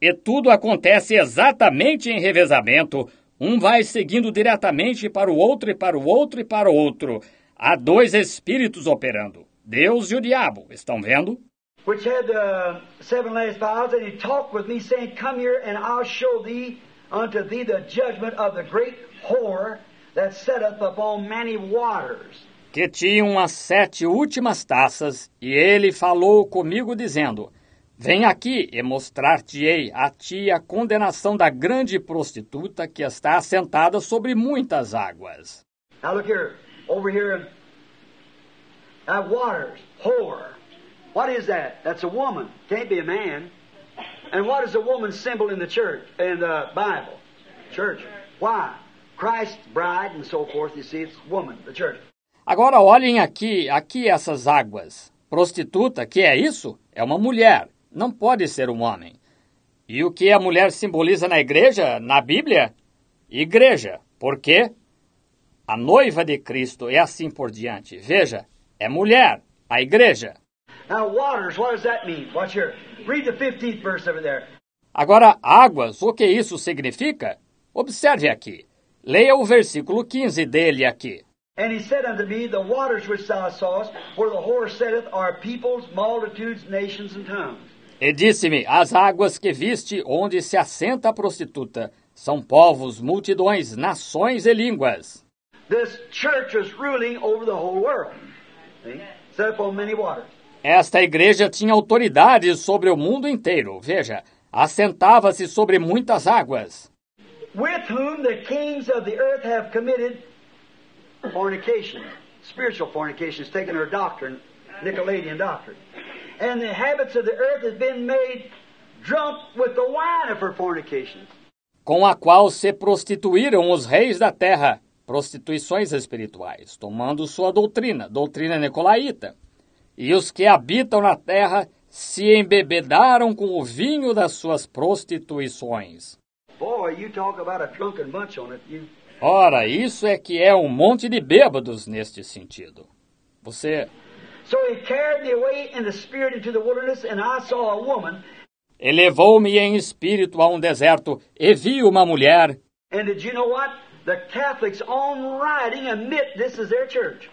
E tudo acontece exatamente em revezamento. Um vai seguindo diretamente para o outro e para o outro e para o outro. Há dois espíritos operando. Deus e o diabo. Estão vendo? Which had the seven last vials, and he talked with me, saying, Come here, and I'll show thee unto thee the judgment of the great whore that setteth upon many waters. Que tinham as sete últimas taças, e ele falou comigo, dizendo: Vem aqui e mostrar-te-ei a ti a condenação da grande prostituta que está assentada sobre muitas águas. Now look here, over here, uh, waters, whore. What is that? That's a woman. Can't be a man. And what is a woman's symbol in the church, in the Bible? Church. Why? Christ's bride and so forth, you see, it's woman, the church. Agora olhem aqui, aqui essas águas. Prostituta, que é isso? É uma mulher. Não pode ser um homem. E o que a mulher simboliza na igreja, na Bíblia? Igreja. Por quê? A noiva de Cristo e assim por diante. Veja, é mulher, a igreja. Now, waters, what does that mean? Watch here. Read the 15th verse over there. Agora, águas, o que isso significa? Observe aqui. Leia o versículo 15 dele aqui. And he said unto me, The waters which thou sawest, where the whore sitteth, are peoples, multitudes, nations, and tongues. E disse-me: As águas que viste onde se assenta a prostituta são povos, multidões, nações e línguas. This church is ruling over the whole world. See? Set upon many waters. Esta igreja tinha autoridade sobre o mundo inteiro. Veja, assentava-se sobre muitas águas. With whom the kings of the earth have committed fornication, spiritual fornication, is taking her doctrine, Nicolaitan doctrine. And the habits of the earth has been made drunk with the wine of her fornications. Com a qual se prostituíram os reis da terra, prostituições espirituais, tomando sua doutrina, doutrina nicolaíta. E os que habitam na terra se embebedaram com o vinho das suas prostituições. Boy, you talk about a drunken bunch on it. You, Ora, isso é que é um monte de bêbados neste sentido. Você so he carried me away in the spirit into the wilderness, and I saw a woman. elevou-me em espírito a um deserto e vi uma mulher. And did you know what? The Catholics' own writing admit this is their church.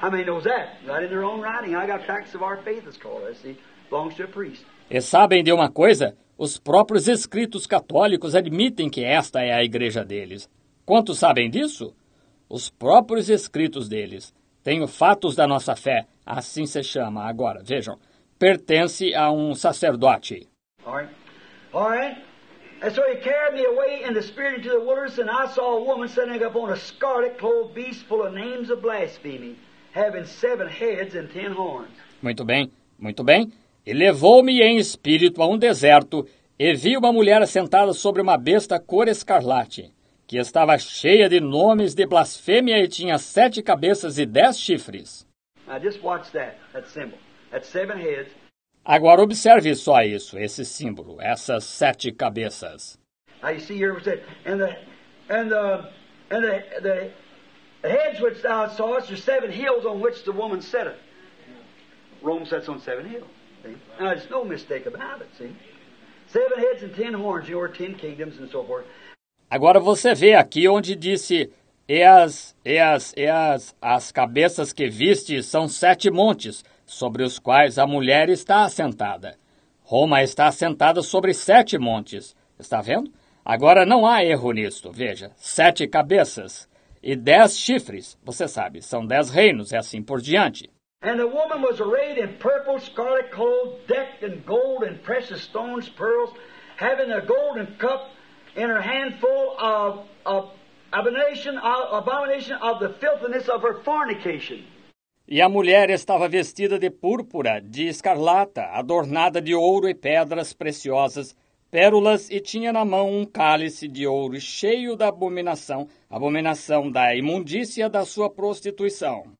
How many knows that? Right in their own writing. I got Facts of Our Faith, it's called. I see. Belongs to a priest. E sabem de uma coisa? Os próprios escritos católicos admitem que esta é a igreja deles. Quantos sabem disso? Os próprios escritos deles. Tenho fatos da nossa fé, assim se chama agora. Vejam, pertence a um sacerdote. All right. All right. And so he carried me away in the spirit into the wilderness, and I saw a woman sitting upon a scarlet clothed beast full of names of blasphemy, having seven heads and ten horns. Muito bem, muito bem. E levou-me em espírito a um deserto, e vi uma mulher sentada sobre uma besta cor escarlate, que estava cheia de nomes de blasfêmia e tinha sete cabeças e dez chifres. Now just watch that, that symbol. That's seven heads. Agora observe só isso, esse símbolo, essas sete cabeças. You see here it and the and the and the the, the heads which thou sawest are seven hills on which the woman sitteth. Rome sits on seven hills. See? Now there's no mistake about it, see? Seven heads and ten horns, you know, or ten kingdoms and so forth. Agora você vê aqui onde disse e as, e as, e as, as cabeças que viste são sete montes, sobre os quais a mulher está assentada. Roma está assentada sobre sete montes. Está vendo? Agora não há erro nisto. Veja, sete cabeças e dez chifres. Você sabe, são dez reinos e assim por diante. And the woman was arrayed in purple, scarlet clothes, decked in gold and precious stones, pearls, having a golden cup in her hand full of, of abomination, of, abomination of the filthiness of her fornication. E a mulher estava vestida de púrpura, de escarlata, adornada de ouro e pedras preciosas, pérolas, e tinha na mão um cálice de ouro cheio da abominação, abominação da imundícia da sua prostituição.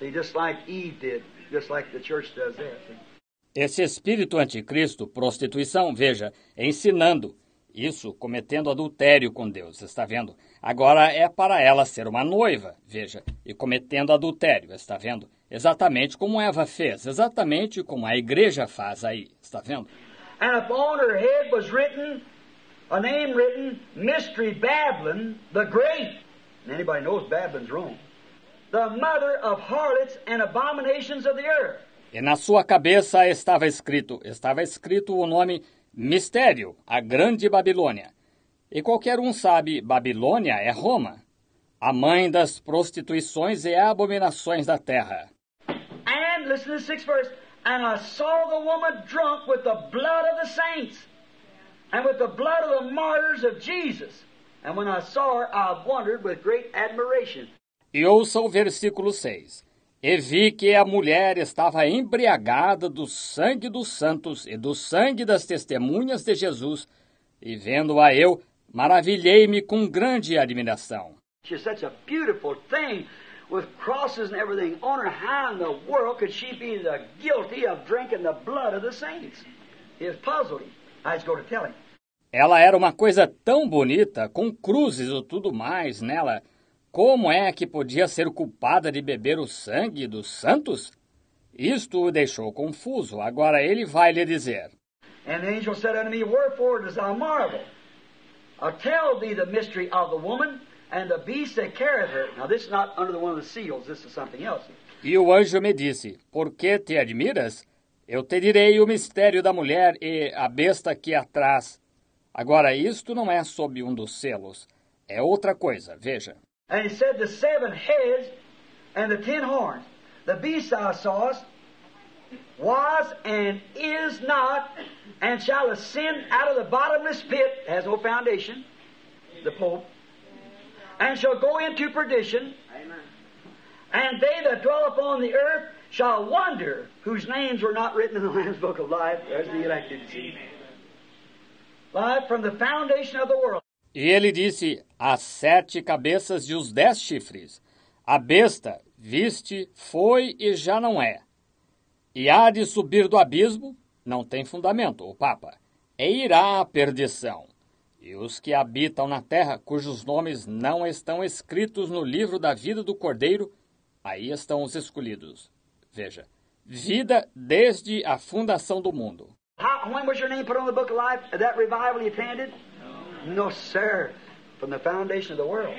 Just like Eve did, just like the church does that, see. Esse espírito anticristo, prostituição, veja, ensinando isso, cometendo adultério com Deus, está vendo? Agora é para ela ser uma noiva, veja, e cometendo adultério, está vendo? Exatamente como Eva fez, exatamente como a igreja faz aí, está vendo? And upon her head was written, a name written, Mystery Babylon the Great. And anybody knows Babylon's Rome. The mother of harlots and abominations of the earth. E na sua cabeça estava escrito, estava escrito o nome Mistério, a Grande Babilônia. E qualquer um sabe, Babilônia é Roma, a mãe das prostituições e abominações da terra. And listen to the sixth verse. And I saw the woman drunk with the blood of the saints and with the blood of the martyrs of Jesus. And when I saw her, I wondered with great admiration. E ouça o versículo 6. E vi que a mulher estava embriagada do sangue dos santos e do sangue das testemunhas de Jesus, e vendo-a eu, maravilhei-me com grande admiração. Such a beautiful thing with crosses and everything on her. How in the world could she be the guilty of drinking the blood of the saints? It puzzled him. I was going to tell him. Ela era uma coisa tão bonita, com cruzes e tudo mais nela. Como é que podia ser culpada de beber o sangue dos santos? Isto o deixou confuso. Agora ele vai lhe dizer: And the angel said unto me, Wherefore dost thou marvel? I'll tell thee the mystery of the woman and the beast that carrieth her. Now this is not under the one of the seals, this is something else. E o anjo me disse: Por que te admiras? Eu te direi o mistério da mulher e a besta que a traz. Agora, isto não é sob um dos selos. É outra coisa, veja. And he said, The seven heads and the ten horns. The beast thou sawest was and is not, and shall ascend out of the bottomless pit, has no foundation, the Pope, and shall go into perdition. And they that dwell upon the earth shall wonder whose names were not written in the Lamb's Book of Life. There's the elected. Life from the foundation of the world. E ele disse: As sete cabeças e os dez chifres. A besta, viste, foi e já não é. E há de subir do abismo, não tem fundamento, o Papa, e irá à perdição. E os que habitam na terra, cujos nomes não estão escritos no livro da vida do Cordeiro, aí estão os escolhidos. Veja, vida desde a fundação do mundo. How, when was your name put on the book of life? That revival you attended? No, sir. From the foundation of the world.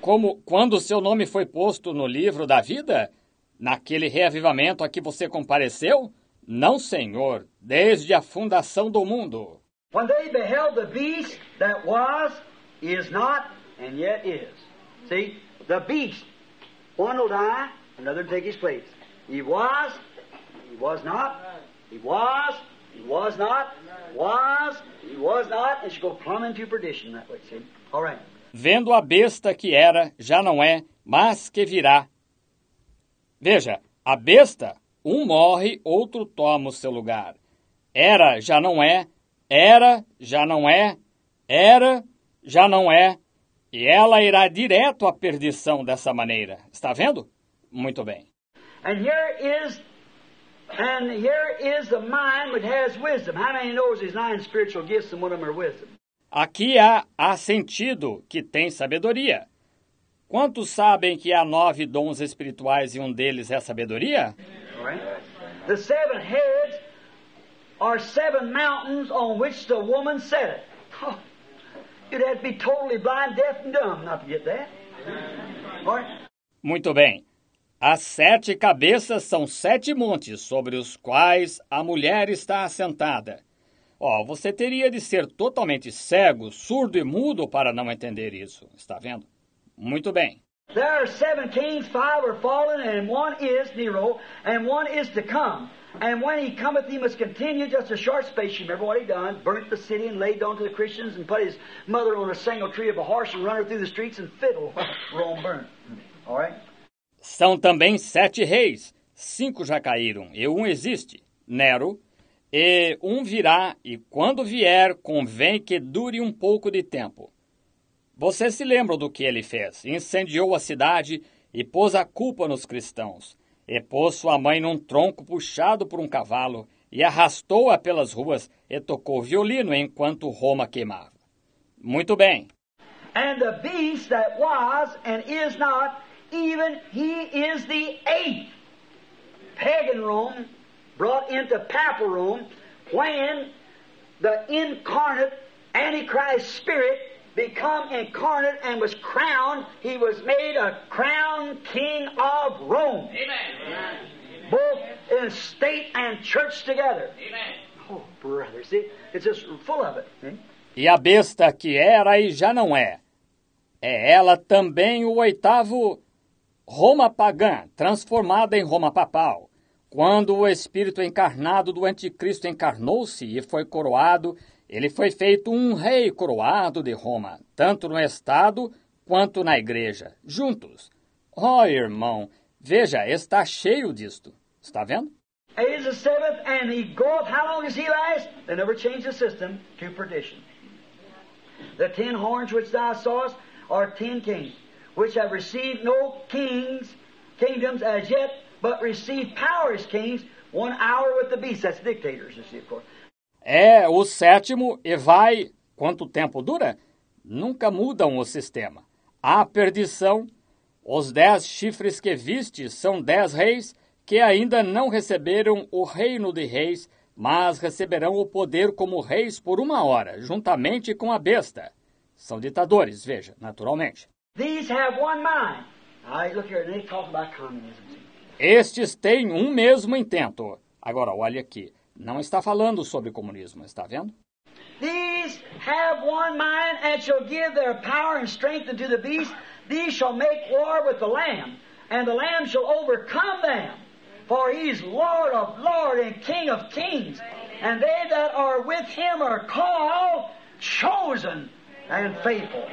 Como quando o seu nome foi posto no livro da vida? Naquele reavivamento a que você compareceu? Não, Senhor, desde a fundação do mundo. When they beheld the beast that was, is not, and yet is. See, the beast, one will die, another will take his place. He was, he was not, he was, he was not, was, he was not, and should go plumb into perdition that way, see. All right. Vendo a besta que era, já não é, mas que virá. Veja, a besta, um morre, outro toma o seu lugar. Era, já não é, era, já não é, era, já não é, e ela irá direto à perdição dessa maneira. Está vendo? Muito bem. And here is and here is the mind which has wisdom. How many knows these nine spiritual gifts and one of them are wisdom? Aqui há, há sentido que tem sabedoria. Quantos sabem que há nove dons espirituais e um deles é sabedoria? Right. The seven heads are seven mountains on which the woman sat. Oh, you'd have to be totally blind, deaf, and dumb not to get that. Right. Muito bem. As sete cabeças são sete montes sobre os quais a mulher está assentada. Ó, você teria de ser totalmente cego, surdo e mudo para não entender isso. Está vendo? Muito bem. There are seven kings, five are fallen, and one is Nero, and one is to come. And when he cometh, he must continue just a short space. You remember what he done? Burnt the city and laid down to the Christians and put his mother on a single tree of a horse and run her through the streets and fiddle. Rome burnt. All right? São também sete reis. Cinco já caíram e um existe, Nero. E um virá, e quando vier, convém que dure um pouco de tempo. Você se lembra do que ele fez? Incendiou a cidade e pôs a culpa nos cristãos. E pôs sua mãe num tronco puxado por um cavalo e arrastou-a pelas ruas e tocou violino enquanto Roma queimava. Muito bem. And the beast that was and is not, even he is the eighth. Pagan Rome brought into papal Rome when the incarnate Antichrist spirit become incarnate and was crowned, he was made a crowned king of Rome. Amen. Both in state and church together. Amen. Oh, brother, see, it's just full of it. Hmm? E a besta que era e já não é. É ela também o oitavo Roma pagã, transformada em Roma papal. Quando o espírito encarnado do anticristo encarnou-se e foi coroado, ele foi feito um rei coroado de Roma, tanto no Estado quanto na igreja, juntos. Oh, irmão, veja, está cheio disto. Está vendo? The ten horns which thou sawest are ten kings, which have received no kings, kingdoms as yet, but received power as kings, one hour with the beast. That's dictators, you see, of course. É o sétimo e vai. Quanto tempo dura? Nunca mudam o sistema. A perdição. Os dez chifres que viste são dez reis que ainda não receberam o reino de reis, mas receberão o poder como reis por uma hora, juntamente com a besta. São ditadores, veja, naturalmente. These have one mind. Now, look here, they talk about communism. Estes têm um mesmo intento. Agora, olha aqui. Não está falando sobre comunismo, está vendo? These have one mind and shall give their power and strength unto the beast. These shall make war with the Lamb, and the Lamb shall overcome them. For he is Lord of lords and King of kings. And they that are with him are called, chosen, and faithful.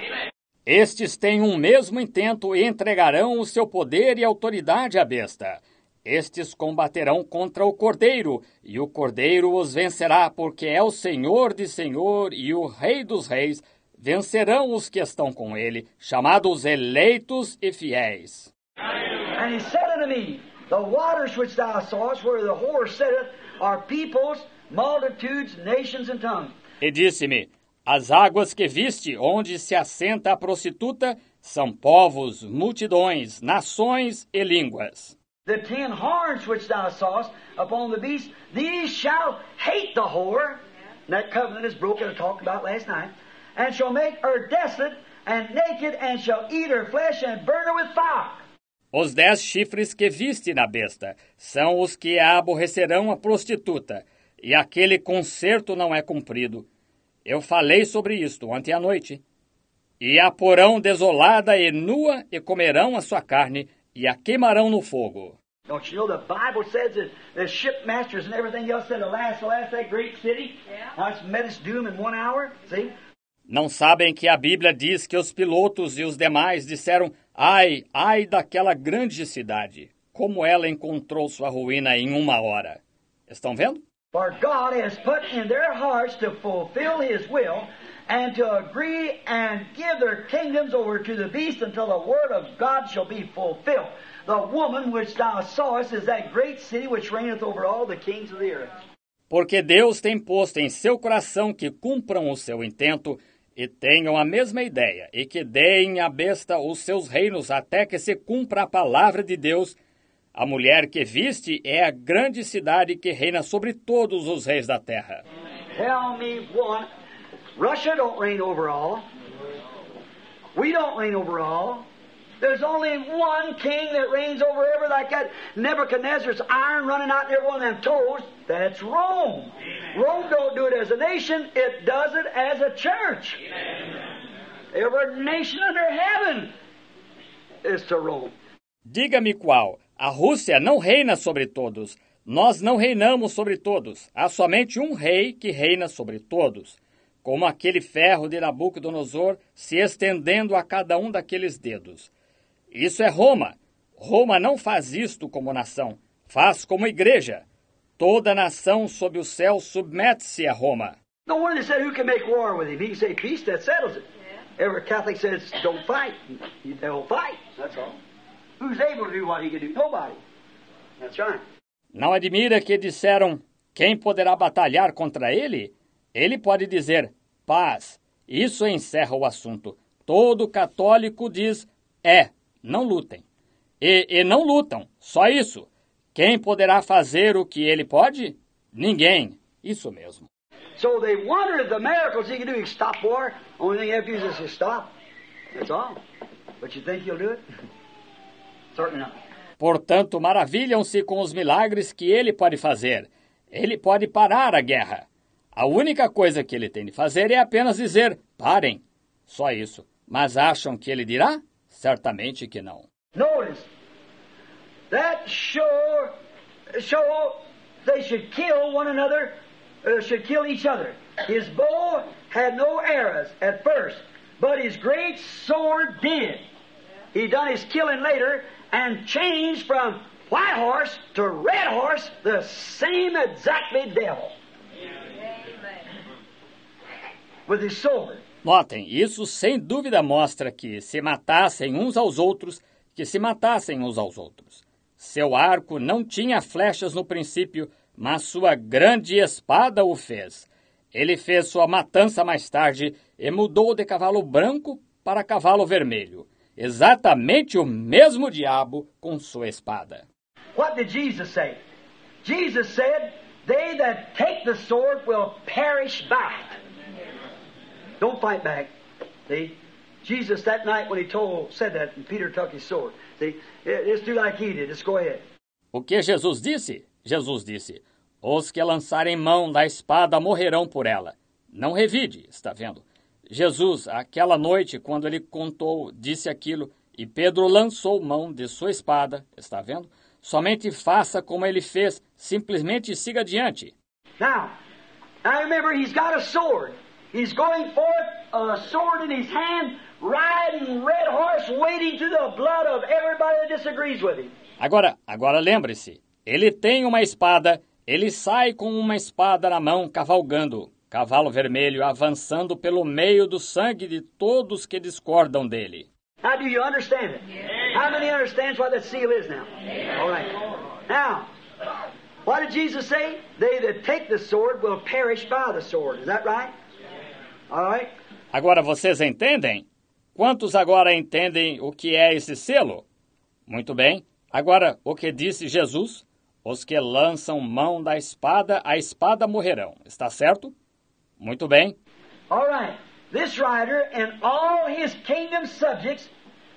Estes têm um mesmo intento e entregarão o seu poder e autoridade à besta. Estes combaterão contra o Cordeiro, e o Cordeiro os vencerá, porque é o Senhor de Senhor e o Rei dos Reis. Vencerão os que estão com ele, chamados eleitos e fiéis. And he said unto me, The waters which thou sawest, where the whore sitteth, are peoples, multitudes, nations, and tongues. E disse-me: As águas que viste, onde se assenta a prostituta, são povos, multidões, nações e línguas. The ten horns which thou sawest upon the beast, these shall hate the whore. That covenant is broken, I talked about last night. And shall make her desolate and naked, and shall eat her flesh and burn her with fire. Os dez chifres que viste na besta são os que a aborrecerão a prostituta, e aquele concerto não é cumprido. Eu falei sobre isto ontem à noite. E a porão desolada e nua, e comerão a sua carne, e a queimarão no fogo. Don't you know the Bible says that the shipmasters and everything else said, alas, alas, that great city. It's met its doom in one hour. See? Não sabem que a Bíblia diz que os pilotos e os demais disseram: Ai, ai daquela grande cidade, como ela encontrou sua ruína em uma hora. Estão vendo? For God has put in their hearts to fulfill His will and to agree and give their kingdoms over to the beast until the word of God shall be fulfilled. The woman which thou sawest is that great city which reigneth over all the kings of the earth. Porque Deus tem posto em seu coração que cumpram o seu intento e tenham a mesma ideia, e que deem à besta os seus reinos até que se cumpra a palavra de Deus. A mulher que viste é a grande cidade que reina sobre todos os reis da terra. Tell me one. Russia don't reign over all. We don't reign over all. There's only one king that reigns over ever like that Nebuchadnezzar's iron running out in every one of them toes. That's Rome. Rome don't do it as a nation, it does it as a church. Every nation under heaven is to Rome. Diga-me qual. A Rússia não reina sobre todos. Nós não reinamos sobre todos. Há somente um rei que reina sobre todos, como aquele ferro de Nabucodonosor se estendendo a cada um daqueles dedos. Isso é Roma. Roma não faz isto como nação, faz como igreja. Toda nação sob o céu submete-se a Roma. No they said who can make war with him. He can say peace, that settles it. Every Catholic says don't fight. They'll fight. That's all. Can. Não admira que disseram: quem poderá batalhar contra ele? Ele pode dizer: paz. Isso encerra o assunto. Todo católico diz: é, não lutem. E, e não lutam, só isso. Quem poderá fazer o que ele pode? Ninguém. Isso mesmo. So they wondered the miracles he could do. He could stop war. Only thing he has to do is stop. That's all. But you think he'll do it? Portanto, maravilham-se com os milagres que ele pode fazer. Ele pode parar a guerra. A única coisa que ele tem de fazer é apenas dizer: parem. Só isso. Mas acham que ele dirá? Certamente que não. Notice that sure show they should kill one another, uh, should kill each other. His bow had no arrows at first, but his great sword did. He done his killing later and changed from white horse to red horse, the same exactly devil. With his sword. Notem, isso sem dúvida mostra que se matassem uns aos outros, que se matassem uns aos outros. Seu arco não tinha flechas no princípio, mas sua grande espada o fez. Ele fez sua matança mais tarde e mudou de cavalo branco para cavalo vermelho. Exatamente o mesmo diabo com sua espada. What did Jesus say? Jesus said, They that take the sword will perish by it. Don't fight back. See? Jesus that night when he told said that and Peter took his sword. See? Just do like he did. Just go ahead. O que Jesus disse? Jesus disse: Os que lançarem mão da espada morrerão por ela. Não revide, está vendo? Jesus, aquela noite, quando ele contou, disse aquilo, e Pedro lançou mão de sua espada, está vendo? Somente faça como ele fez, simplesmente siga adiante. Now, now remember, he's got a sword. He's going forth, a sword in his hand, riding red horse, wading through the blood of everybody that disagrees with him. Agora, agora lembre-se, ele tem uma espada, ele sai com uma espada na mão, cavalgando, cavalo vermelho, avançando pelo meio do sangue de todos que discordam dele. Now, do you understand it? How many understands what that seal is now? All right. Now, what did Jesus say? They that take the sword will perish by the sword. Is that right? All right. Agora vocês entendem? Quantos agora entendem o que é esse selo? Muito bem. Agora, o que disse Jesus? Os que lançam mão da espada, a espada morrerão. Está certo? Muito bem. All right. This rider and all his kingdom subjects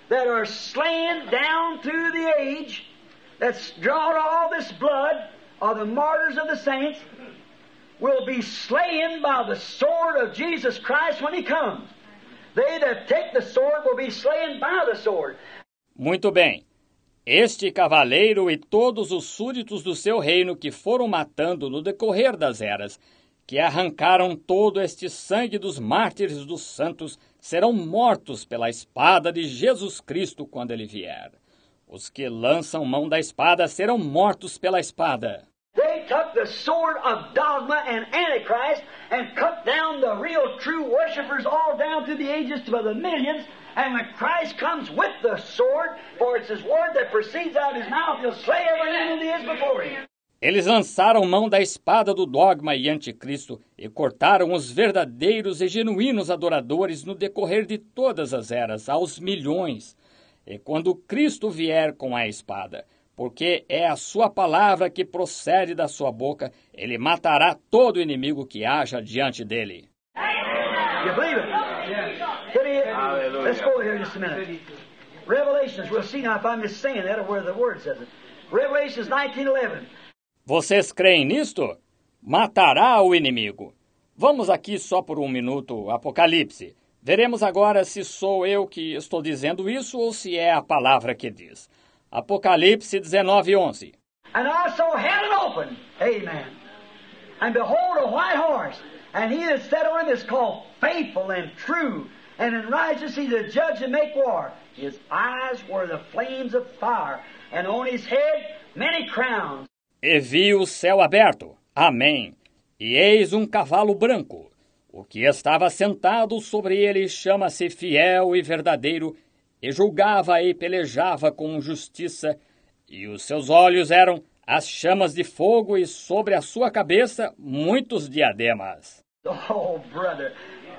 that are slain down through the age, that's drawn all this blood of the martyrs of the saints, will be slain by the sword of Jesus Christ when he comes. They that take the sword will be slain by the sword. Muito bem. Este cavaleiro e todos os súditos do seu reino que foram matando no decorrer das eras, que arrancaram todo este sangue dos mártires dos santos serão mortos pela espada de Jesus Cristo quando ele vier. Os que lançam mão da espada serão mortos pela espada. They took the sword of dogma and antichrist and cut down the real true worshippers all down through the ages to the millions. And when Christ comes with the sword, for it's his word that proceeds out of his mouth, he'll slay every enemy that is before him. Eles lançaram mão da espada do dogma e anticristo e cortaram os verdadeiros e genuínos adoradores no decorrer de todas as eras, aos milhões. E quando Cristo vier com a espada, porque é a sua palavra que procede da sua boca, ele matará todo inimigo que haja diante dele. You believe it? Give me, let's go here just a minute. Revelations, we'll see now if I'm just saying that or where the word says it. Revelations 19:11. Vocês creem nisto? Matará o inimigo. Vamos aqui só por um minuto, Apocalipse. Veremos agora se sou eu que estou dizendo isso ou se é a palavra que diz. Apocalipse 19, 11. And I saw heaven open. Amen. And behold, a white horse, and he that sat on him is called faithful and true, and in righteousness he to judge and make war. His eyes were the flames of fire, and on his head many crowns. E vi o céu aberto. Amém. E eis um cavalo branco. O que estava sentado sobre ele chama-se fiel e verdadeiro, e julgava e pelejava com justiça, e os seus olhos eram as chamas de fogo, e sobre a sua cabeça muitos diademas. Oh, brother.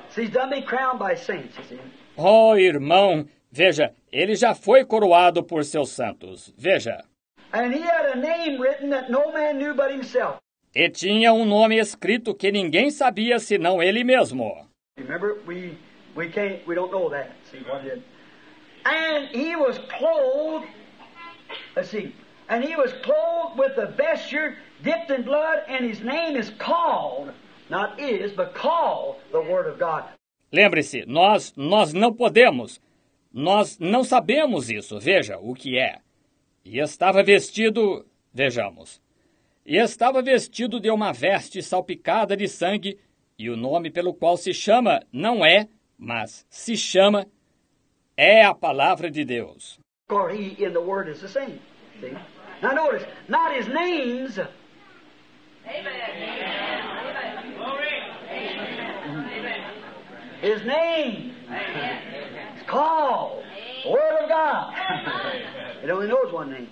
See, he's done been crowned by saints, you see. Oh, irmão, veja, ele já foi coroado por seus santos. Veja. And he had a name written that no man knew but himself. E tinha um nome escrito que ninguém sabia senão ele mesmo. Remember, we we can't we don't know that. See it is. And he was clothed. Let's see. And he was clothed with a vesture dipped in blood, and his name is called, not is, but called the Word of God. Lembre-se, nós nós não podemos, nós não sabemos isso. Veja o que é. E estava vestido, vejamos. E estava vestido de uma veste salpicada de sangue, e o nome pelo qual se chama não é, mas se chama é a palavra de Deus. For he in the Word is the same. See? Now notice, not his names. His name. It's called Word of God. it only knows one name.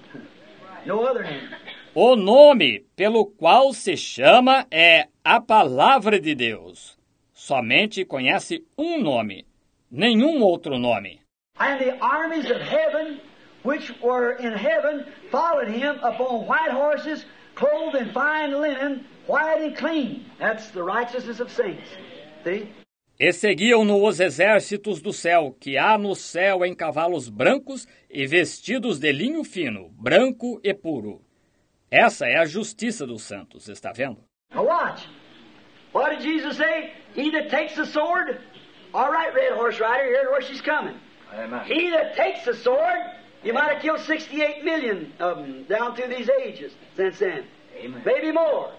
No other name. O nome pelo qual se chama é a palavra de Deus. Somente conhece um nome, nenhum outro nome. And the armies of heaven, which were in heaven, followed him upon white horses, clothed in fine linen, white and clean. That's the righteousness of saints. See? E seguiam-no os exércitos do céu, que há no céu em cavalos brancos e vestidos de linho fino, branco e puro. Essa é a justiça dos santos, está vendo? Now watch. What did Jesus say? He that takes the sword. All right, red horse rider, here's where she's coming. Amen. He that takes the sword, you might have killed 68 million of them down through these ages since then. Amen. Maybe more.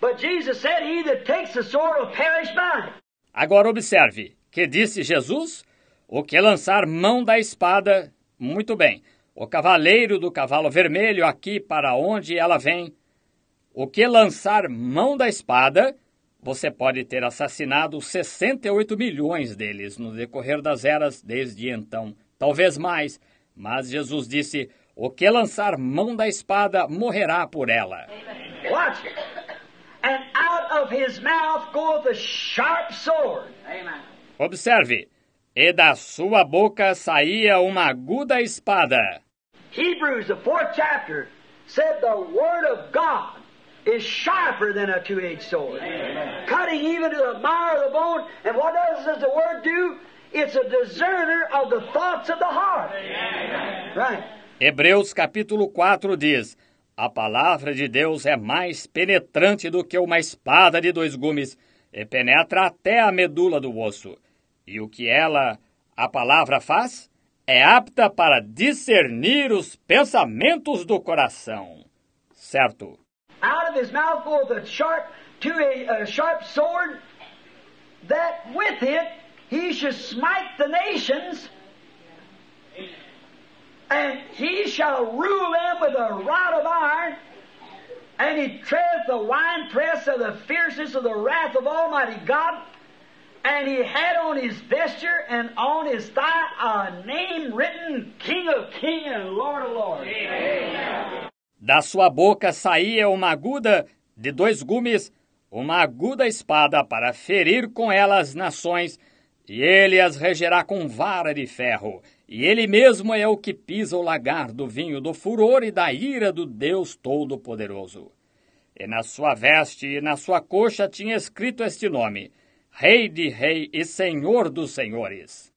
But Jesus said, He that takes the sword will perish by it. Agora observe, que disse Jesus? O que lançar mão da espada, muito bem. O cavaleiro do cavalo vermelho aqui para onde ela vem. O que lançar mão da espada, você pode ter assassinado 68 milhões deles no decorrer das eras desde então, talvez mais. Mas Jesus disse: o que lançar mão da espada morrerá por ela. Watch. And out of his mouth goeth a sharp sword. Amen. Observe, e da sua boca saía uma aguda espada. Hebrews, the fourth chapter, said the Word of God is sharper than a two edged sword, cutting even to the marrow of the bone. And what does, does the Word do? It's a discerner of the thoughts of the heart. Right. Hebreus capítulo 4 diz: A palavra de Deus é mais penetrante do que uma espada de dois gumes, e penetra até a medula do osso. E o que ela, a palavra, faz? É apta para discernir os pensamentos do coração. Certo. Out of his mouth goeth a sharp, to a, a sharp sword, that with it he should smite the nations, and he shall rule them with a rod of iron, and he treadeth the winepress of the fierceness of the wrath of Almighty God. And he had on his vesture and on his thigh a name written King of Kings and Lord of Lords. Da sua boca saía uma aguda de dois gumes, uma aguda espada para ferir com ela as nações, e ele as regerá com vara de ferro. E ele mesmo é o que pisa o lagar do vinho do furor e da ira do Deus Todo-Poderoso. E na sua veste e na sua coxa tinha escrito este nome: Rei de Rei e Senhor dos Senhores.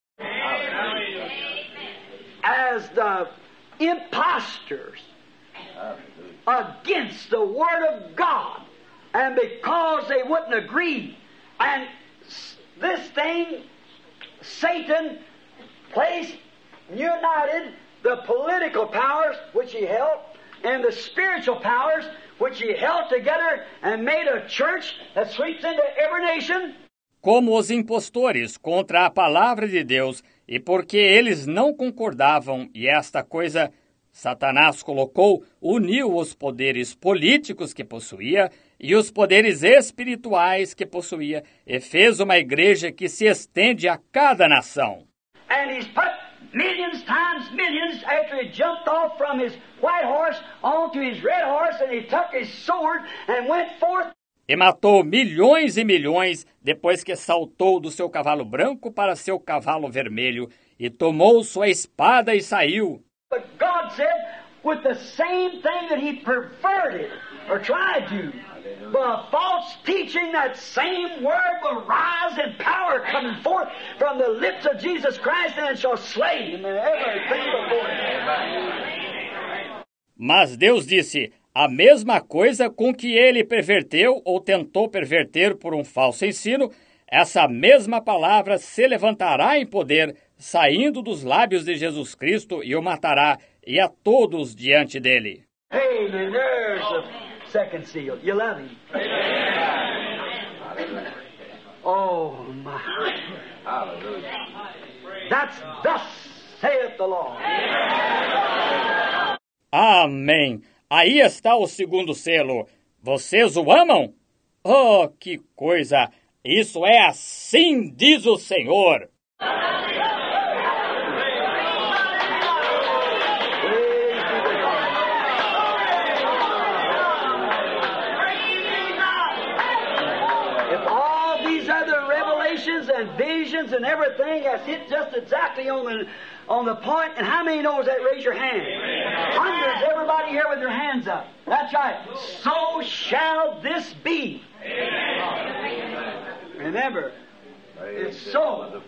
As the impostors against the Word of God, and because they wouldn't agree, and this thing, Satan placed, united the political powers which he held and the spiritual powers which he held together and made a church that sweeps into every nation. Como os impostores contra a palavra de Deus, e porque eles não concordavam, e esta coisa Satanás colocou, uniu os poderes políticos que possuía e os poderes espirituais que possuía, e fez uma igreja que se estende a cada nação. And he's put millions times millions after he jumped off from his white horse onto his red horse and he took his sword and went forth. E matou milhões e milhões depois que saltou do seu cavalo branco para seu cavalo vermelho e tomou sua espada e saiu. But God said, with the same thing that he perverted or tried to, by false teaching, that same word will rise in power coming forth from the lips of Jesus Christ and shall slay him and everything before him. Mas Deus disse: a mesma coisa com que ele perverteu ou tentou perverter por um falso ensino, essa mesma palavra se levantará em poder, saindo dos lábios de Jesus Cristo, e o matará, e a todos diante dele. Amen. Second seal. You love him. Oh, my. That's thus saith the Lord. Amém. Aí está o segundo selo. Vocês o amam? Oh, que coisa! Isso é assim, diz o Senhor. Visions and everything has hit just exactly on the on the point, and how many knows that? Raise your hand. Hundreds, everybody here with their hands up. That's right. So shall this be. Remember, it's so.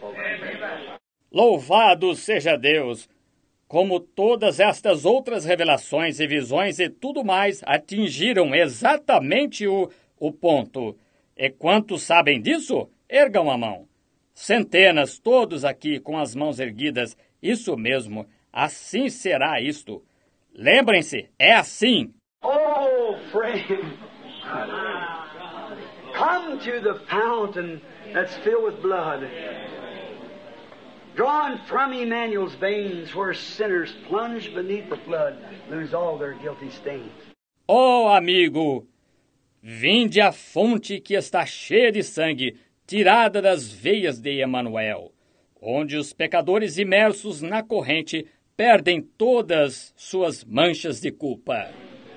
Louvado seja Deus! Como todas estas outras revelações e visões e tudo mais atingiram exatamente o, o ponto. E quantos sabem disso? Ergam a mão. Centenas, todos aqui com as mãos erguidas. Isso mesmo, assim será isto. Lembrem-se, é assim. Oh, friend. Come to the fountain that's filled with blood. Drawn from Emmanuel's veins, where sinners plunge beneath the flood, lose all their guilty stains. Ó amigo, vinde à fonte que está cheia de sangue, tirada das veias de Emanuel, onde os pecadores imersos na corrente perdem todas suas manchas de culpa.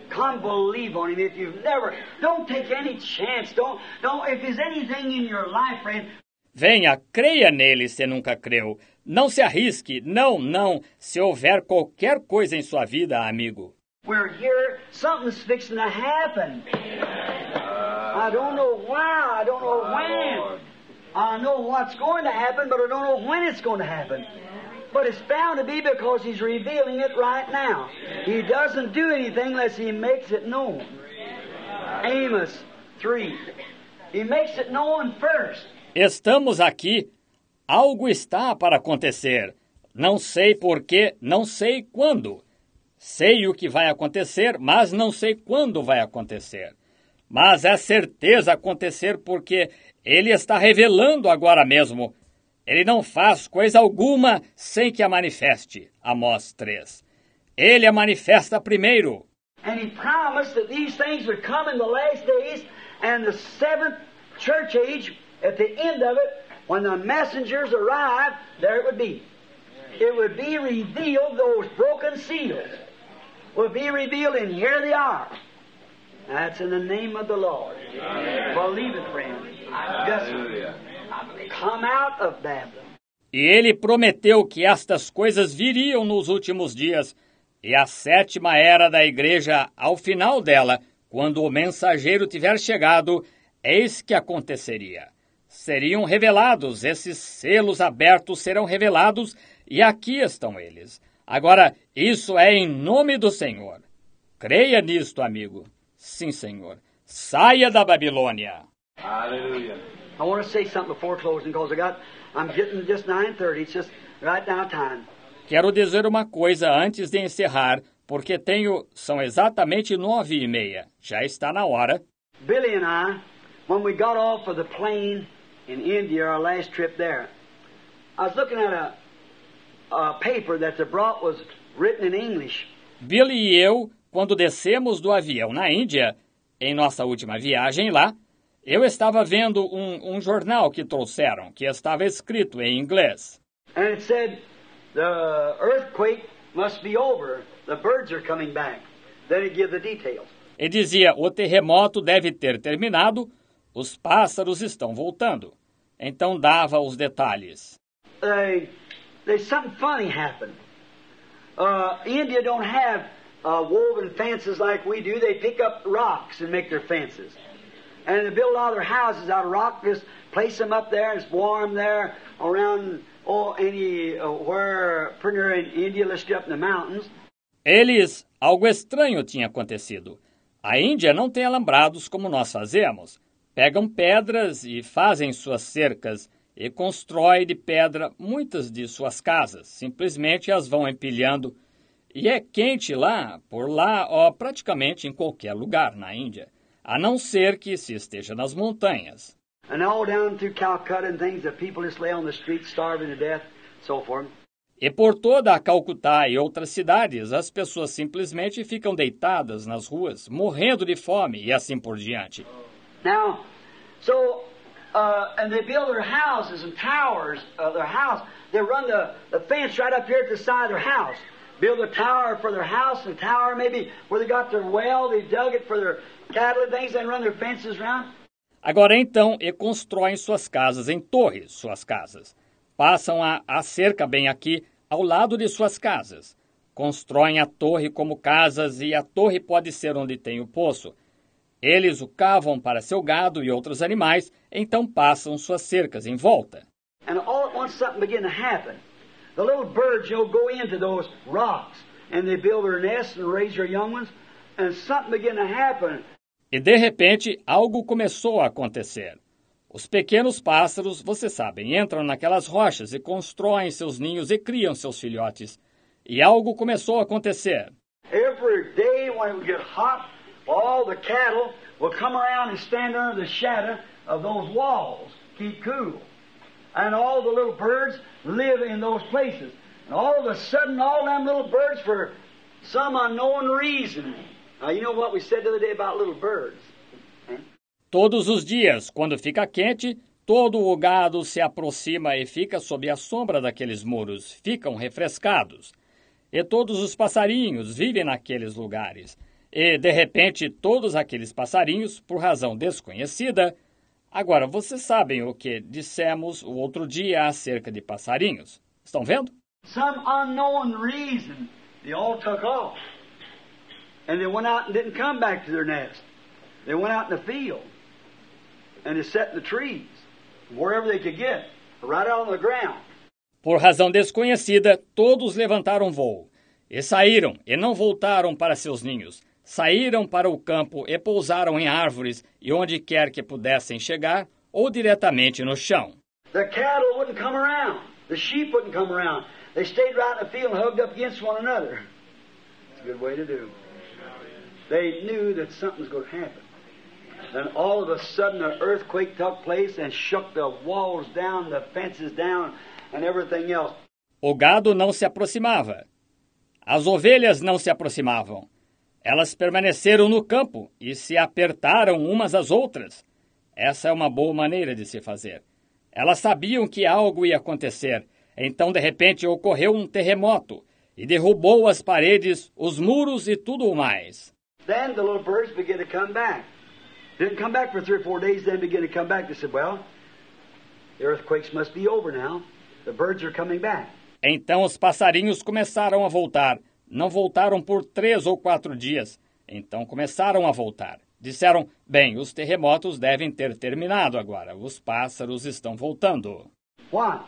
Come believe on him if you've never. Don't take any chance. Don't, don't, if there's anything in your life, friend, Venha, creia nele se nunca creu. Não se arrisque, não, não, se houver qualquer coisa em sua vida, amigo. We're here, something's fixing to happen. I don't know why, I don't know when. I know what's going to happen, but I don't know when it's going to happen. But it's bound to be because He's revealing it right now. He doesn't do anything unless He makes it known. Amos 3. He makes it known first. Estamos aqui. Algo está para acontecer. Não sei porquê, não sei quando. Sei o que vai acontecer, mas não sei quando vai acontecer. mas é certeza acontecer porque ele está revelando agora mesmo. Ele não faz coisa alguma sem que a manifeste. Amós 3. Ele a manifesta primeiro. And he promised that these things would come in the last days, and the seventh church age, at the end of it, when the messengers arrived, there it would be. It would be revealed, those broken seals would be revealed, and here they are. That's in the name of the Lord. Believe it, friend. Just come out of Babylon. E ele prometeu que estas coisas viriam nos últimos dias, e a sétima era da igreja, ao final dela, quando o mensageiro tiver chegado, eis que aconteceria. Seriam revelados, esses selos abertos serão revelados, e aqui estão eles. Agora, isso é em nome do Senhor. Creia nisto, amigo. Sim, Senhor. Saia da Babilônia. Hallelujah. I want to say something before closing because I got I'm getting just 9:30. It's just right now time. Quero dizer uma coisa antes de encerrar, porque tenho são exatamente nove e meia. Já está na hora. Billy and I, when we got off of the plane in India, our last trip there, I was looking at a, paper that they brought was written in English. Billy e eu, quando descemos do avião na Índia, em nossa última viagem lá, eu estava vendo um, um jornal que trouxeram, que estava escrito em inglês. And it said, the earthquake must be over. The birds are coming back. Then it gave the details. E dizia: o terremoto deve ter terminado, os pássaros estão voltando. Então dava os detalhes. They, there's something funny happened. Uh, India don't have uh, woven fences like we do. They pick up rocks and make their fences. And they build all their houses out of rock, just place them up there, it's warm there around oh, any uh, pretty near in India, up in the mountains. Eles, algo estranho tinha acontecido. A Índia não tem alambrados como nós fazemos. Pegam pedras e fazem suas cercas e constrói de pedra muitas de suas casas. Simplesmente as vão empilhando. E é quente lá, por lá, ó, praticamente em qualquer lugar na Índia, a não ser que se esteja nas montanhas. E por toda a Calcutá e outras cidades, as pessoas simplesmente ficam deitadas nas ruas, morrendo de fome e assim por diante. Now, so, uh, and they build their houses and towers of their house. They run the, the fence right up here at the side of their house. Build a tower for their house and tower maybe where they got their well, they dug it for their cattle and things, and run their fences around. Agora então, e constroem suas casas em torres, suas casas. Passam a, a cerca bem aqui, ao lado de suas casas. Constroem a torre como casas e a torre pode ser onde tem o poço. Eles o cavam para seu gado e outros animais, então passam suas cercas em volta. And all at once something began to happen. The little birds, you know, go into those rocks and they build their nests and raise their young ones, and something began to happen. E de repente, algo começou a acontecer. Os pequenos pássaros, você sabem, entram naquelas rochas e constroem seus ninhos e criam seus filhotes. E algo começou a acontecer. Every day when it would get hot, all the cattle will come around and stand under the shadow of those walls, keep cool. And all the little birds live in those places. And all of a sudden, all them little birds, for some unknown reason, now you know what we said the other day about little birds. Todos os dias, quando fica quente, todo o gado se aproxima e fica sob a sombra daqueles muros, ficam refrescados. E todos os passarinhos vivem naqueles lugares. E, de repente, todos aqueles passarinhos, por razão desconhecida. Agora, vocês sabem o que dissemos o outro dia acerca de passarinhos? Estão vendo? Some unknown reason, they all took off. And they went out and didn't come back to their nest. They went out in the field. And they sat in the trees, wherever they could get, right out on the ground. Por razão desconhecida, todos levantaram voo. E saíram, e não voltaram para seus ninhos. Saíram para o campo e pousaram em árvores e onde quer que pudessem chegar, ou diretamente no chão. The cattle wouldn't come around. The sheep wouldn't come around. They stayed right in the field and hugged up against one another. It's a good way to do. They knew that something was going to happen. Then all of a sudden an earthquake took place and shook the walls down, the fences down, and everything else. O gado não se aproximava. As ovelhas não se aproximavam. Elas permaneceram no campo e se apertaram umas às outras. Essa é uma boa maneira de se fazer. Elas sabiam que algo ia acontecer. Então, de repente, ocorreu um terremoto e derrubou as paredes, os muros e tudo o mais. Then the little birds began to come back. Didn't come back for three or four days, then began to come back. They said, Well, the earthquakes must be over now. The birds are coming back. Então os passarinhos começaram a voltar. Não voltaram por três ou quatro dias. Então começaram a voltar. Disseram: Bem, os terremotos devem ter terminado agora. Os pássaros estão voltando. Why?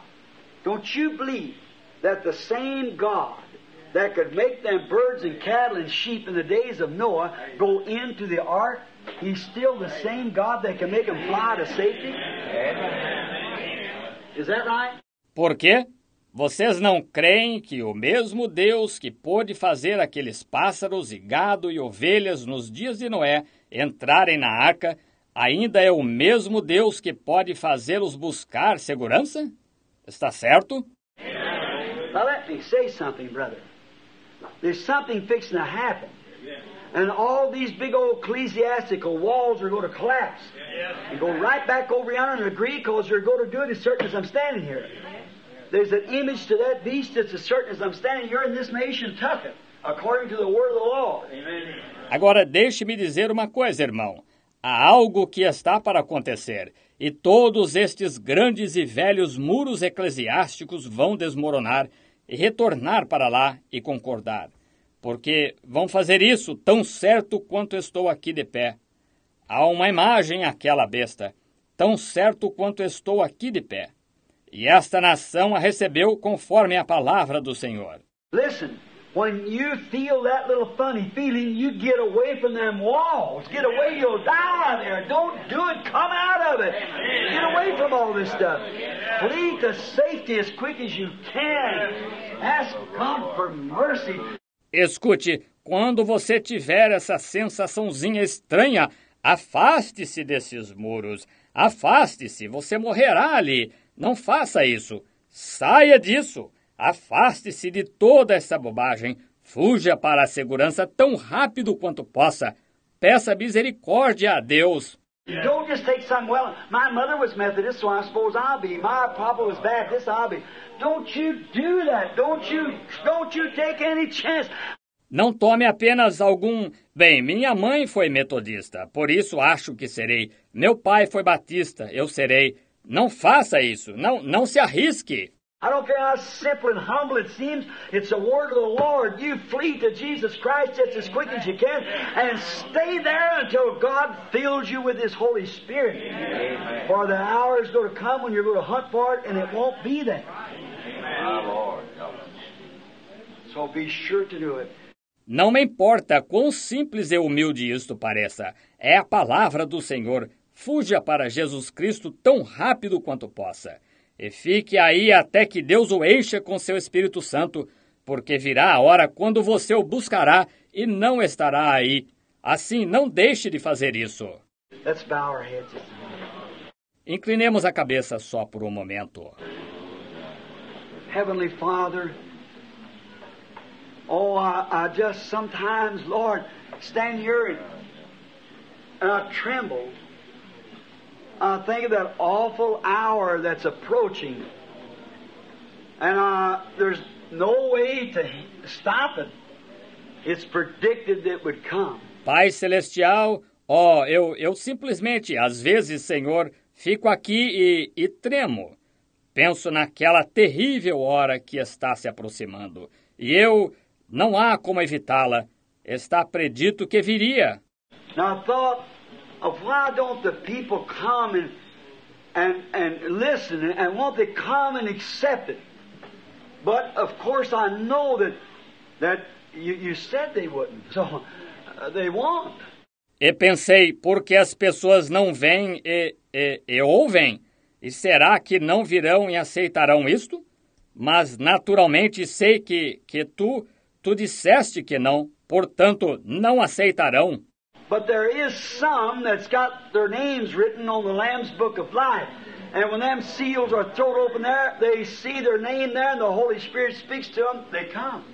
Don't you believe that the same God that could make them birds and cattle and sheep in the days of Noah go into the ark, He's still the same God that can make them fly to safety? Is that right? Por quê? Vocês não creem que o mesmo Deus que pôde fazer aqueles pássaros e gado e ovelhas nos dias de Noé entrarem na arca ainda é o mesmo Deus que pode fazê-los buscar segurança? Está certo? Now let me say something, brother. There's something fixing to happen. And all these big old ecclesiastical walls are going to collapse. And go right back over yonder and agree because they're going to do it as certain as I'm standing here. There's an image to that beast that's as certain as I'm standing here in this nation, Tucket, according to the word of the Lord. Amen. Agora deixe-me dizer uma coisa, irmão. Há algo que está para acontecer, e todos estes grandes e velhos muros eclesiásticos vão desmoronar e retornar para lá e concordar. Porque vão fazer isso tão certo quanto estou aqui de pé. Há uma imagem àquela besta, tão certo quanto estou aqui de pé. E esta nação a recebeu conforme a palavra do Senhor. Listen, when you feel that little funny feeling, you get away from them walls. Get away, you'll die there. Don't do it. Come out of it. Get away from all this stuff. Flee to safety as quick as you can. Ask God for mercy. Escute, quando você tiver essa sensaçãozinha estranha, afaste-se desses muros. Afaste-se, você morrerá ali. Não faça isso. Saia disso. Afaste-se de toda essa bobagem. Fuja para a segurança tão rápido quanto possa. Peça misericórdia a Deus. Don't just take some, well, my mother was Methodist, so I suppose I'll be. My papa was Baptist, I'll be. Don't you do that. Don't you, don't you take any chance. Não tome apenas algum. Bem, minha mãe foi metodista, por isso acho que serei. Meu pai foi batista, eu serei. Não faça isso. Não, não se arrisque. I don't care how simple and humble it seems, it's the word of the Lord. You flee to Jesus Christ just as quick as you can and stay there until God fills you with His Holy Spirit. Amen. For the hour is going to come when you're going to hunt for it and it won't be there. Amen. So be sure to do it. Não me importa quão simples e humilde isto pareça, é a palavra do Senhor. Fuja para Jesus Cristo tão rápido quanto possa. E fique aí até que Deus o encha com seu Espírito Santo, porque virá a hora quando você o buscará e não estará aí. Assim, não deixe de fazer isso. Inclinemos a cabeça só por um momento. Heavenly Father, oh, I, I just sometimes, Lord, stand here and I tremble. I think of that awful hour that's approaching. And uh, there's no way to stop it. It's predicted that it would come. Pai Celestial, ó, oh, eu, eu simplesmente, às vezes, Senhor, fico aqui e, e tremo. Penso naquela terrível hora que está se aproximando. E eu, não há como evitá-la. Está predito que viria. Now I thought why don't the people come and, and, and listen and won't they come and accept it? But of course I know that, that you, you said they wouldn't, so uh, they won't. E pensei, porque as pessoas não vêm e, e, e ouvem? E será que não virão e aceitarão isto? Mas naturalmente sei que, que tu, tu disseste que não, portanto não aceitarão. But there is some that's got their names written on the Lamb's Book of Life. And when them seals are thrown open there, they see their name there and the Holy Spirit speaks to them, they come.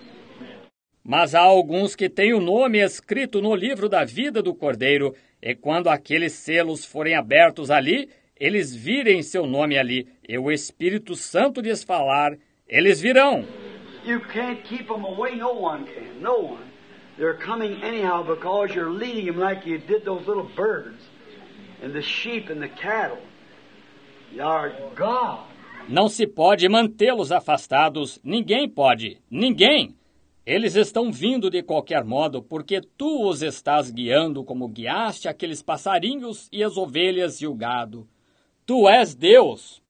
Mas há alguns que têm o nome escrito no livro da vida do Cordeiro, e quando aqueles selos forem abertos ali, eles virem seu nome ali, e o Espírito Santo lhes falar, eles virão. You can't keep them away, no one can, no one. They're coming anyhow because you're leading them like you did those little birds and the sheep and the cattle. You are God. Não se pode mantê-los afastados, ninguém pode, ninguém. Eles estão vindo de qualquer modo, porque tu os estás guiando como guiaste aqueles passarinhos e as ovelhas e o gado. Tu és Deus.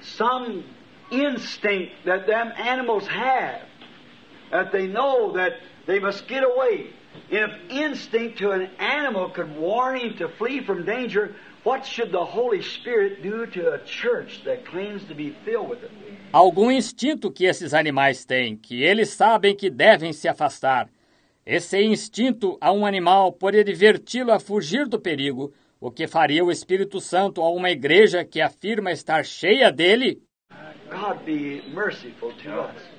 Some instinct that them animals have, that they know that they must get away. If instinct to an animal could warn him to flee from danger, what should the Holy Spirit do to a church that claims to be filled with it? Algum instinto que esses animais têm, que eles sabem que devem se afastar. Esse instinto a um animal pode diverti-lo a fugir do perigo, o que faria o Espírito Santo a uma igreja que afirma estar cheia dele? God be merciful to us.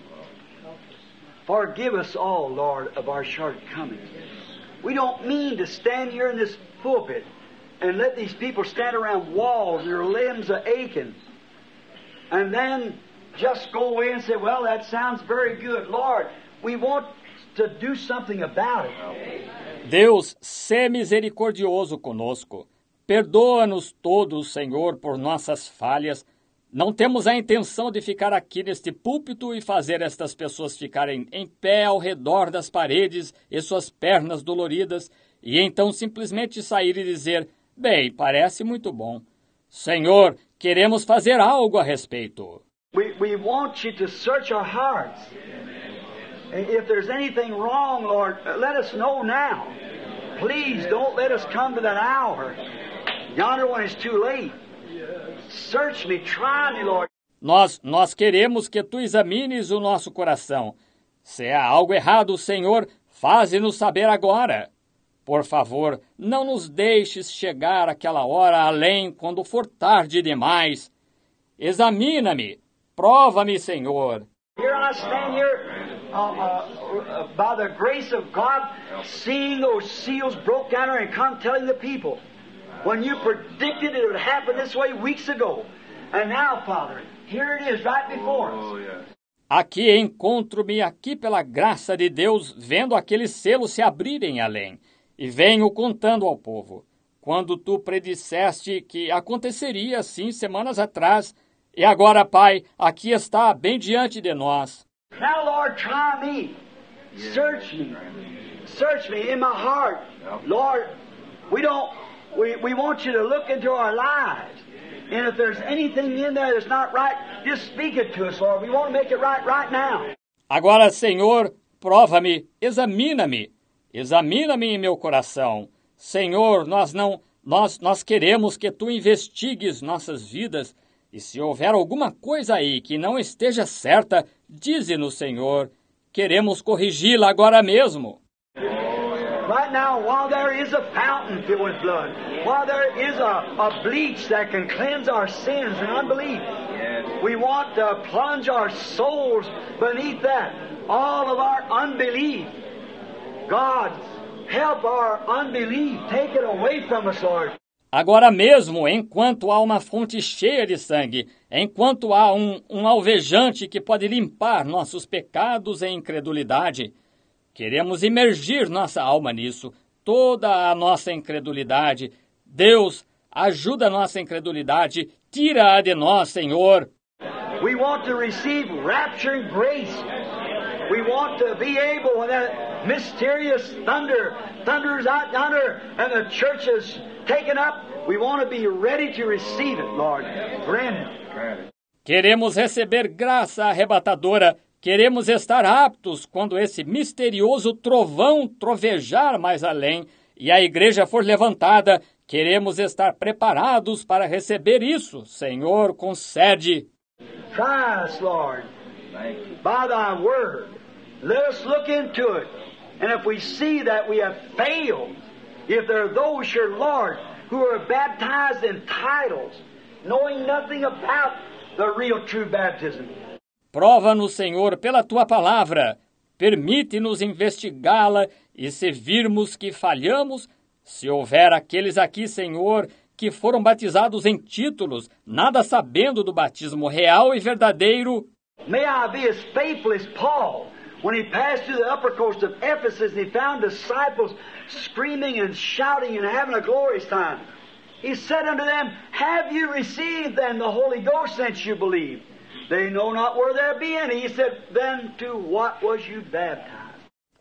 Forgive us all, Lord, of our shortcomings. We don't mean to stand here in this pulpit and let these people stand around walls their limbs are aching. And then just go away and say, well, that sounds very good. Lord, we want to do something about it. Deus, sê misericordioso conosco. Perdoa-nos todos, Senhor, por nossas falhas. Não temos a intenção de ficar aqui neste púlpito e fazer estas pessoas ficarem em pé ao redor das paredes e suas pernas doloridas, e então simplesmente sair e dizer: Bem, parece muito bom. Senhor, queremos fazer algo a respeito. We, we want you to search our hearts. If there's anything wrong, Lord, let us know now. Please don't let us come to that hour. Yonder when it's too late. Search me, try me, Lord. Nós, nós queremos que tu examines o nosso coração. Se há algo errado, Senhor, faze-nos saber agora. Por favor, não nos deixes chegar àquela hora além quando for tarde demais. Examina-me, prova-me, Senhor. Here I stand here uh, uh, by the grace of God, seeing those seals broke down and come telling the people. When you predicted it would happen this way weeks ago. And now, Father, here it is right before us. Aqui encontro-me aqui pela graça de Deus, vendo aqueles selos se abrirem além, e venho contando ao povo. Quando tu predisseste que aconteceria assim semanas atrás, e agora, Pai, aqui está bem diante de nós. Now, Lord, try me. Search me. Search me in my heart. Lord, we don't, we, we want you to look into our lives. And if there's anything in there that's not right, just speak it to us, Lord. We want to make it right right now. Agora, Senhor, prova-me, examina-me, examina-me em meu coração. Senhor, nós não, nós, nós queremos que tu investigues nossas vidas e se houver alguma coisa aí que não esteja certa, dize-nos, Senhor. Queremos corrigi-la agora mesmo. Now, while there is a fountain filled with blood, while there is a, a bleach that can cleanse our sins and unbelief, we want to plunge our souls beneath that, all of our unbelief. God, help our unbelief. Take it away from us, Lord. Agora mesmo, enquanto há uma fonte cheia de sangue, enquanto há um, um alvejante que pode limpar nossos pecados e incredulidade, queremos imergir nossa alma nisso, toda a nossa incredulidade. Deus, ajuda a nossa incredulidade, tira-a de nós, Senhor. We want to receive rapturing grace. We want to be able when that mysterious thunder thunders out yonder and the church is taken up. We want to be ready to receive it, Lord. Grant it. Queremos receber graça arrebatadora. Queremos estar aptos quando esse misterioso trovão trovejar mais além e a igreja for levantada. Queremos estar preparados para receber isso. Senhor, concede. Lord, by thy word. Let us look into it. And if we see that we have failed, if there are those, your Lord, who are baptized in titles, knowing nothing about the real true baptism. Prova-nos, Senhor, pela tua palavra. Permite-nos investigá-la e se virmos que falhamos, se houver aqueles aqui, Senhor, que foram batizados em títulos, nada sabendo do batismo real e verdadeiro. May I be as faithful as Paul when he passed through the upper coast of Ephesus and he found disciples screaming and shouting and having a glorious time. He said unto them, Have you received then the Holy Ghost since you believe?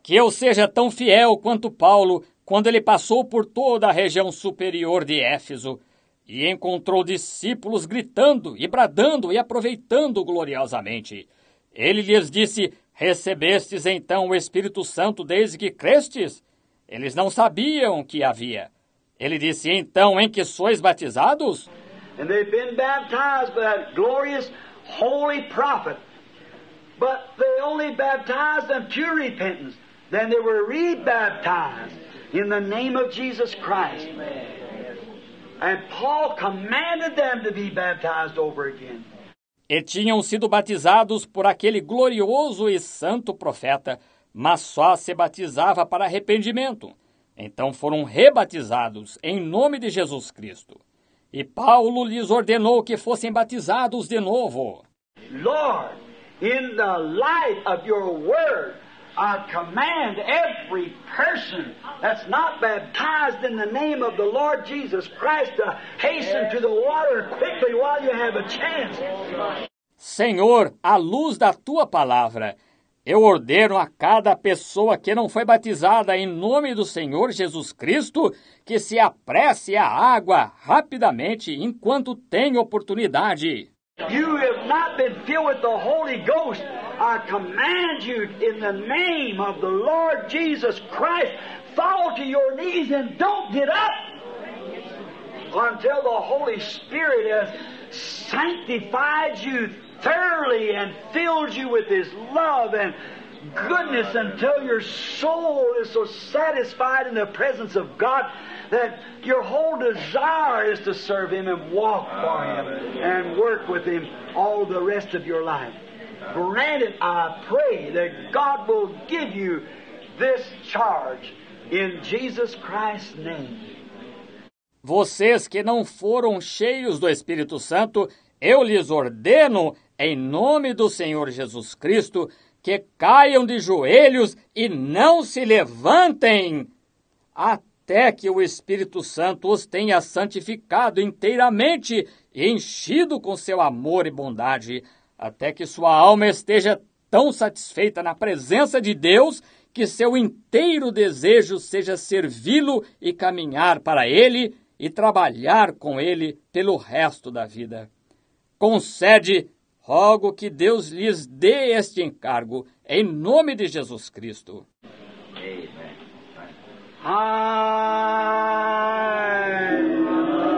Que eu seja tão fiel quanto Paulo quando ele passou por toda a região superior de Éfeso e encontrou discípulos gritando e bradando e aproveitando gloriosamente. Ele lhes disse: Recebestes então o Espírito Santo desde que crestes? Eles não sabiam que havia. Ele disse: Então em que sois batizados? And they've been baptized by that glorious holy prophet. But they only baptized them to repentance. Then they were rebaptized in the name of Jesus Christ. And Paul commanded them to be baptized over again. E tinham sido batizados por aquele glorioso e santo profeta, mas só se batizava para arrependimento. Então foram rebatizados em nome de Jesus Cristo. E Paulo lhes ordenou que fossem batizados de novo. Lord, in the light of your word, I command every person that's not baptized in the name of the Lord Jesus Christ to hasten to the water quickly while you have a chance. Senhor, à luz da tua palavra, eu ordeno a cada pessoa que não foi batizada em nome do Senhor Jesus Cristo que se apresse à água rapidamente enquanto tem oportunidade. You have not been filled with the Holy Ghost. I command you in the name of the Lord Jesus Christ, fall to your knees and don't get up until the Holy Spirit has sanctified you thoroughly and filled you with His love and goodness until your soul is so satisfied in the presence of God that your whole desire is to serve Him and walk for Him and work with Him all the rest of your life. Granted, I pray that God will give you this charge in Jesus Christ's name. Vocês que não foram cheios do Espírito Santo, eu lhes ordeno, em nome do Senhor Jesus Cristo, que caiam de joelhos e não se levantem, até que o Espírito Santo os tenha santificado inteiramente e enchido com seu amor e bondade, até que sua alma esteja tão satisfeita na presença de Deus que seu inteiro desejo seja servi-lo e caminhar para Ele e trabalhar com Ele pelo resto da vida. Concede, rogo que Deus lhes dê este encargo, em nome de Jesus Cristo.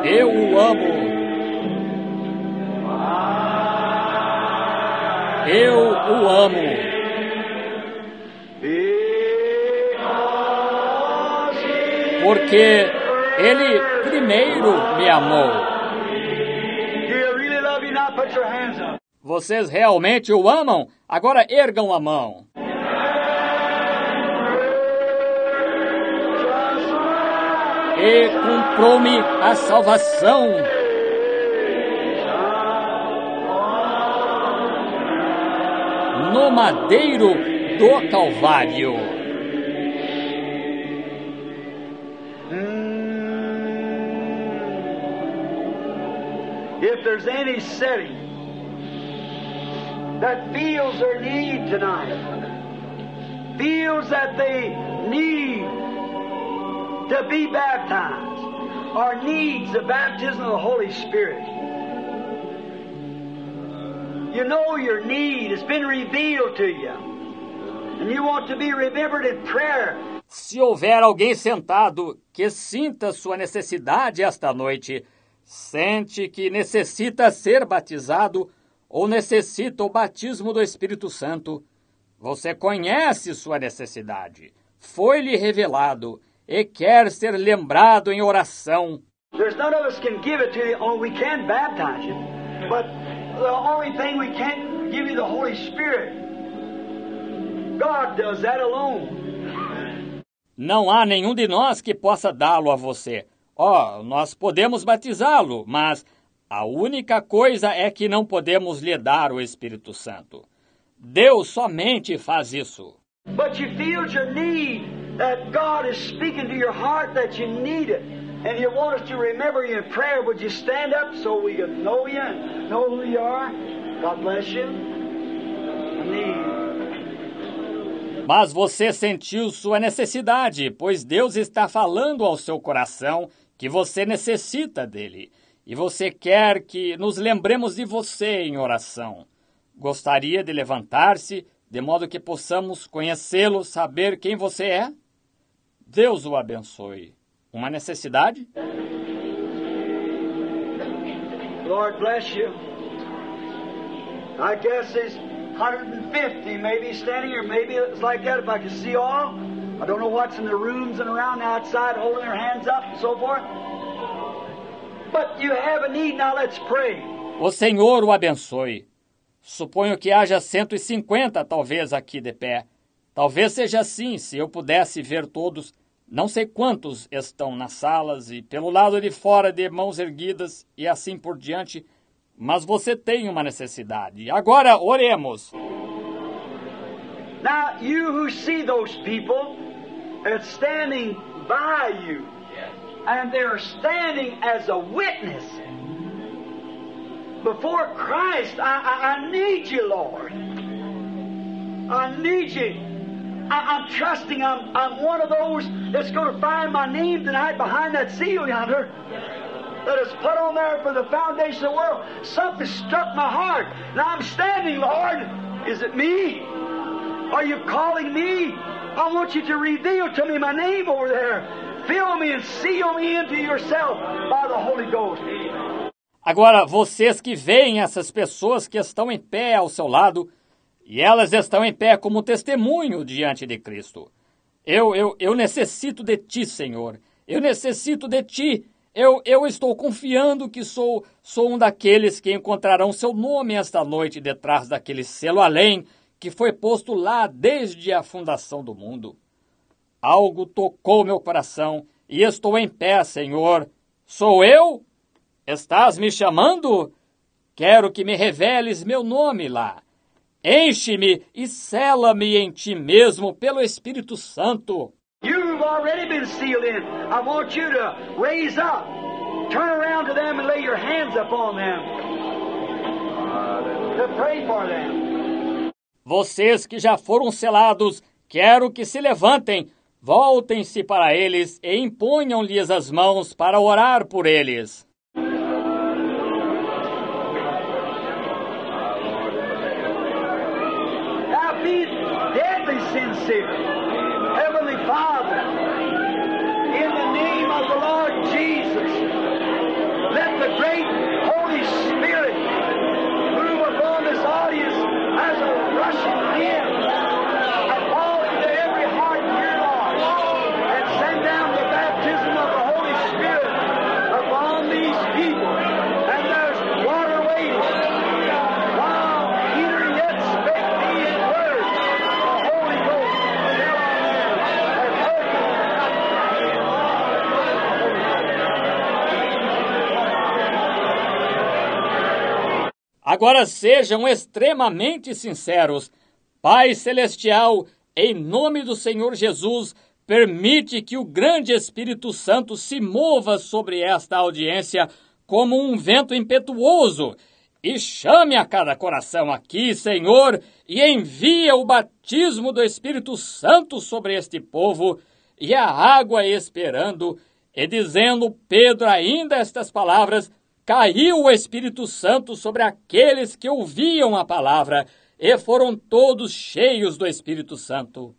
Eu o amo. Eu o amo. Porque ele primeiro me amou. Vocês realmente o amam? Agora ergam a mão. E comprou-me a salvação. No madeiro do Calvário. If there's any setting that feels their need tonight, feels that they need to be baptized, or needs the baptism of the Holy Spirit. You know your need, it's been revealed to you, and you want to be remembered in prayer. Se houver alguém sentado que sinta sua necessidade esta noite, sente que necessita ser batizado ou necessita o batismo do Espírito Santo, você conhece sua necessidade, foi-lhe revelado e quer ser lembrado em oração. There's none of us can give it to you. Oh, we can baptize you, but the only thing we can't give you the Holy Spirit. God does that alone. Não há nenhum de nós que possa dá-lo a você. Ó, oh, nós podemos batizá-lo, mas a única coisa é que não podemos lhe dar o Espírito Santo. Deus somente faz isso. But you feel your need that God is speaking to your heart that you need it. And you want us to remember you in prayer. Would you stand up so we can know you and know who you are? God bless you. Mas você sentiu sua necessidade, pois Deus está falando ao seu coração que você necessita dele. E você quer que nos lembremos de você em oração. Gostaria de levantar-se, de modo que possamos conhecê-lo, saber quem você é? Deus o abençoe. Uma necessidade? Lord bless you. I guess there's 150 maybe standing here, maybe it's like that if I could see all. I don't know what's in the rooms and around outside holding their hands up and so forth. O Senhor o abençoe. Suponho que haja 150 talvez aqui de pé. Talvez seja assim, se eu pudesse ver todos. Não sei quantos estão nas salas e pelo lado de fora de mãos erguidas e assim por diante, mas você tem uma necessidade. Agora oremos. Now you who see those people standing by you and they're standing as a witness before Christ. I, I, I need you, Lord. I need you. I, am trusting I'm, I'm one of those that's going to find my name tonight behind that seal yonder that is put on there for the foundation of the world. Something struck my heart. Now I'm standing, Lord. Is it me? Are you calling me? I want you to reveal to me my name over there. Fill me and seal me into yourself by the Holy Ghost. Agora, vocês que veem essas pessoas que estão em pé ao seu lado, e elas estão em pé como testemunho diante de Cristo. Eu, eu, eu necessito de ti, Senhor. Eu necessito de ti. Eu, eu estou confiando que sou, sou um daqueles que encontrarão seu nome esta noite detrás daquele selo além que foi posto lá desde a fundação do mundo. Algo tocou meu coração e estou em pé, Senhor. Sou eu? Estás me chamando? Quero que me reveles meu nome lá. Enche-me e sela-me em ti mesmo pelo Espírito Santo. You've already been sealed in. I want you to raise up, turn around to them and lay your hands upon them. To pray for them. Vocês que já foram selados, quero que se levantem, voltem-se para eles e imponham-lhes as mãos para orar por eles. sincere. Heavenly Agora sejam extremamente sinceros. Pai Celestial, em nome do Senhor Jesus, permite que o grande Espírito Santo se mova sobre esta audiência como um vento impetuoso e chame a cada coração aqui, Senhor, e envia o batismo do Espírito Santo sobre este povo e a água esperando. E dizendo Pedro ainda estas palavras, caiu o Espírito Santo sobre aqueles que ouviam a palavra e foram todos cheios do Espírito Santo.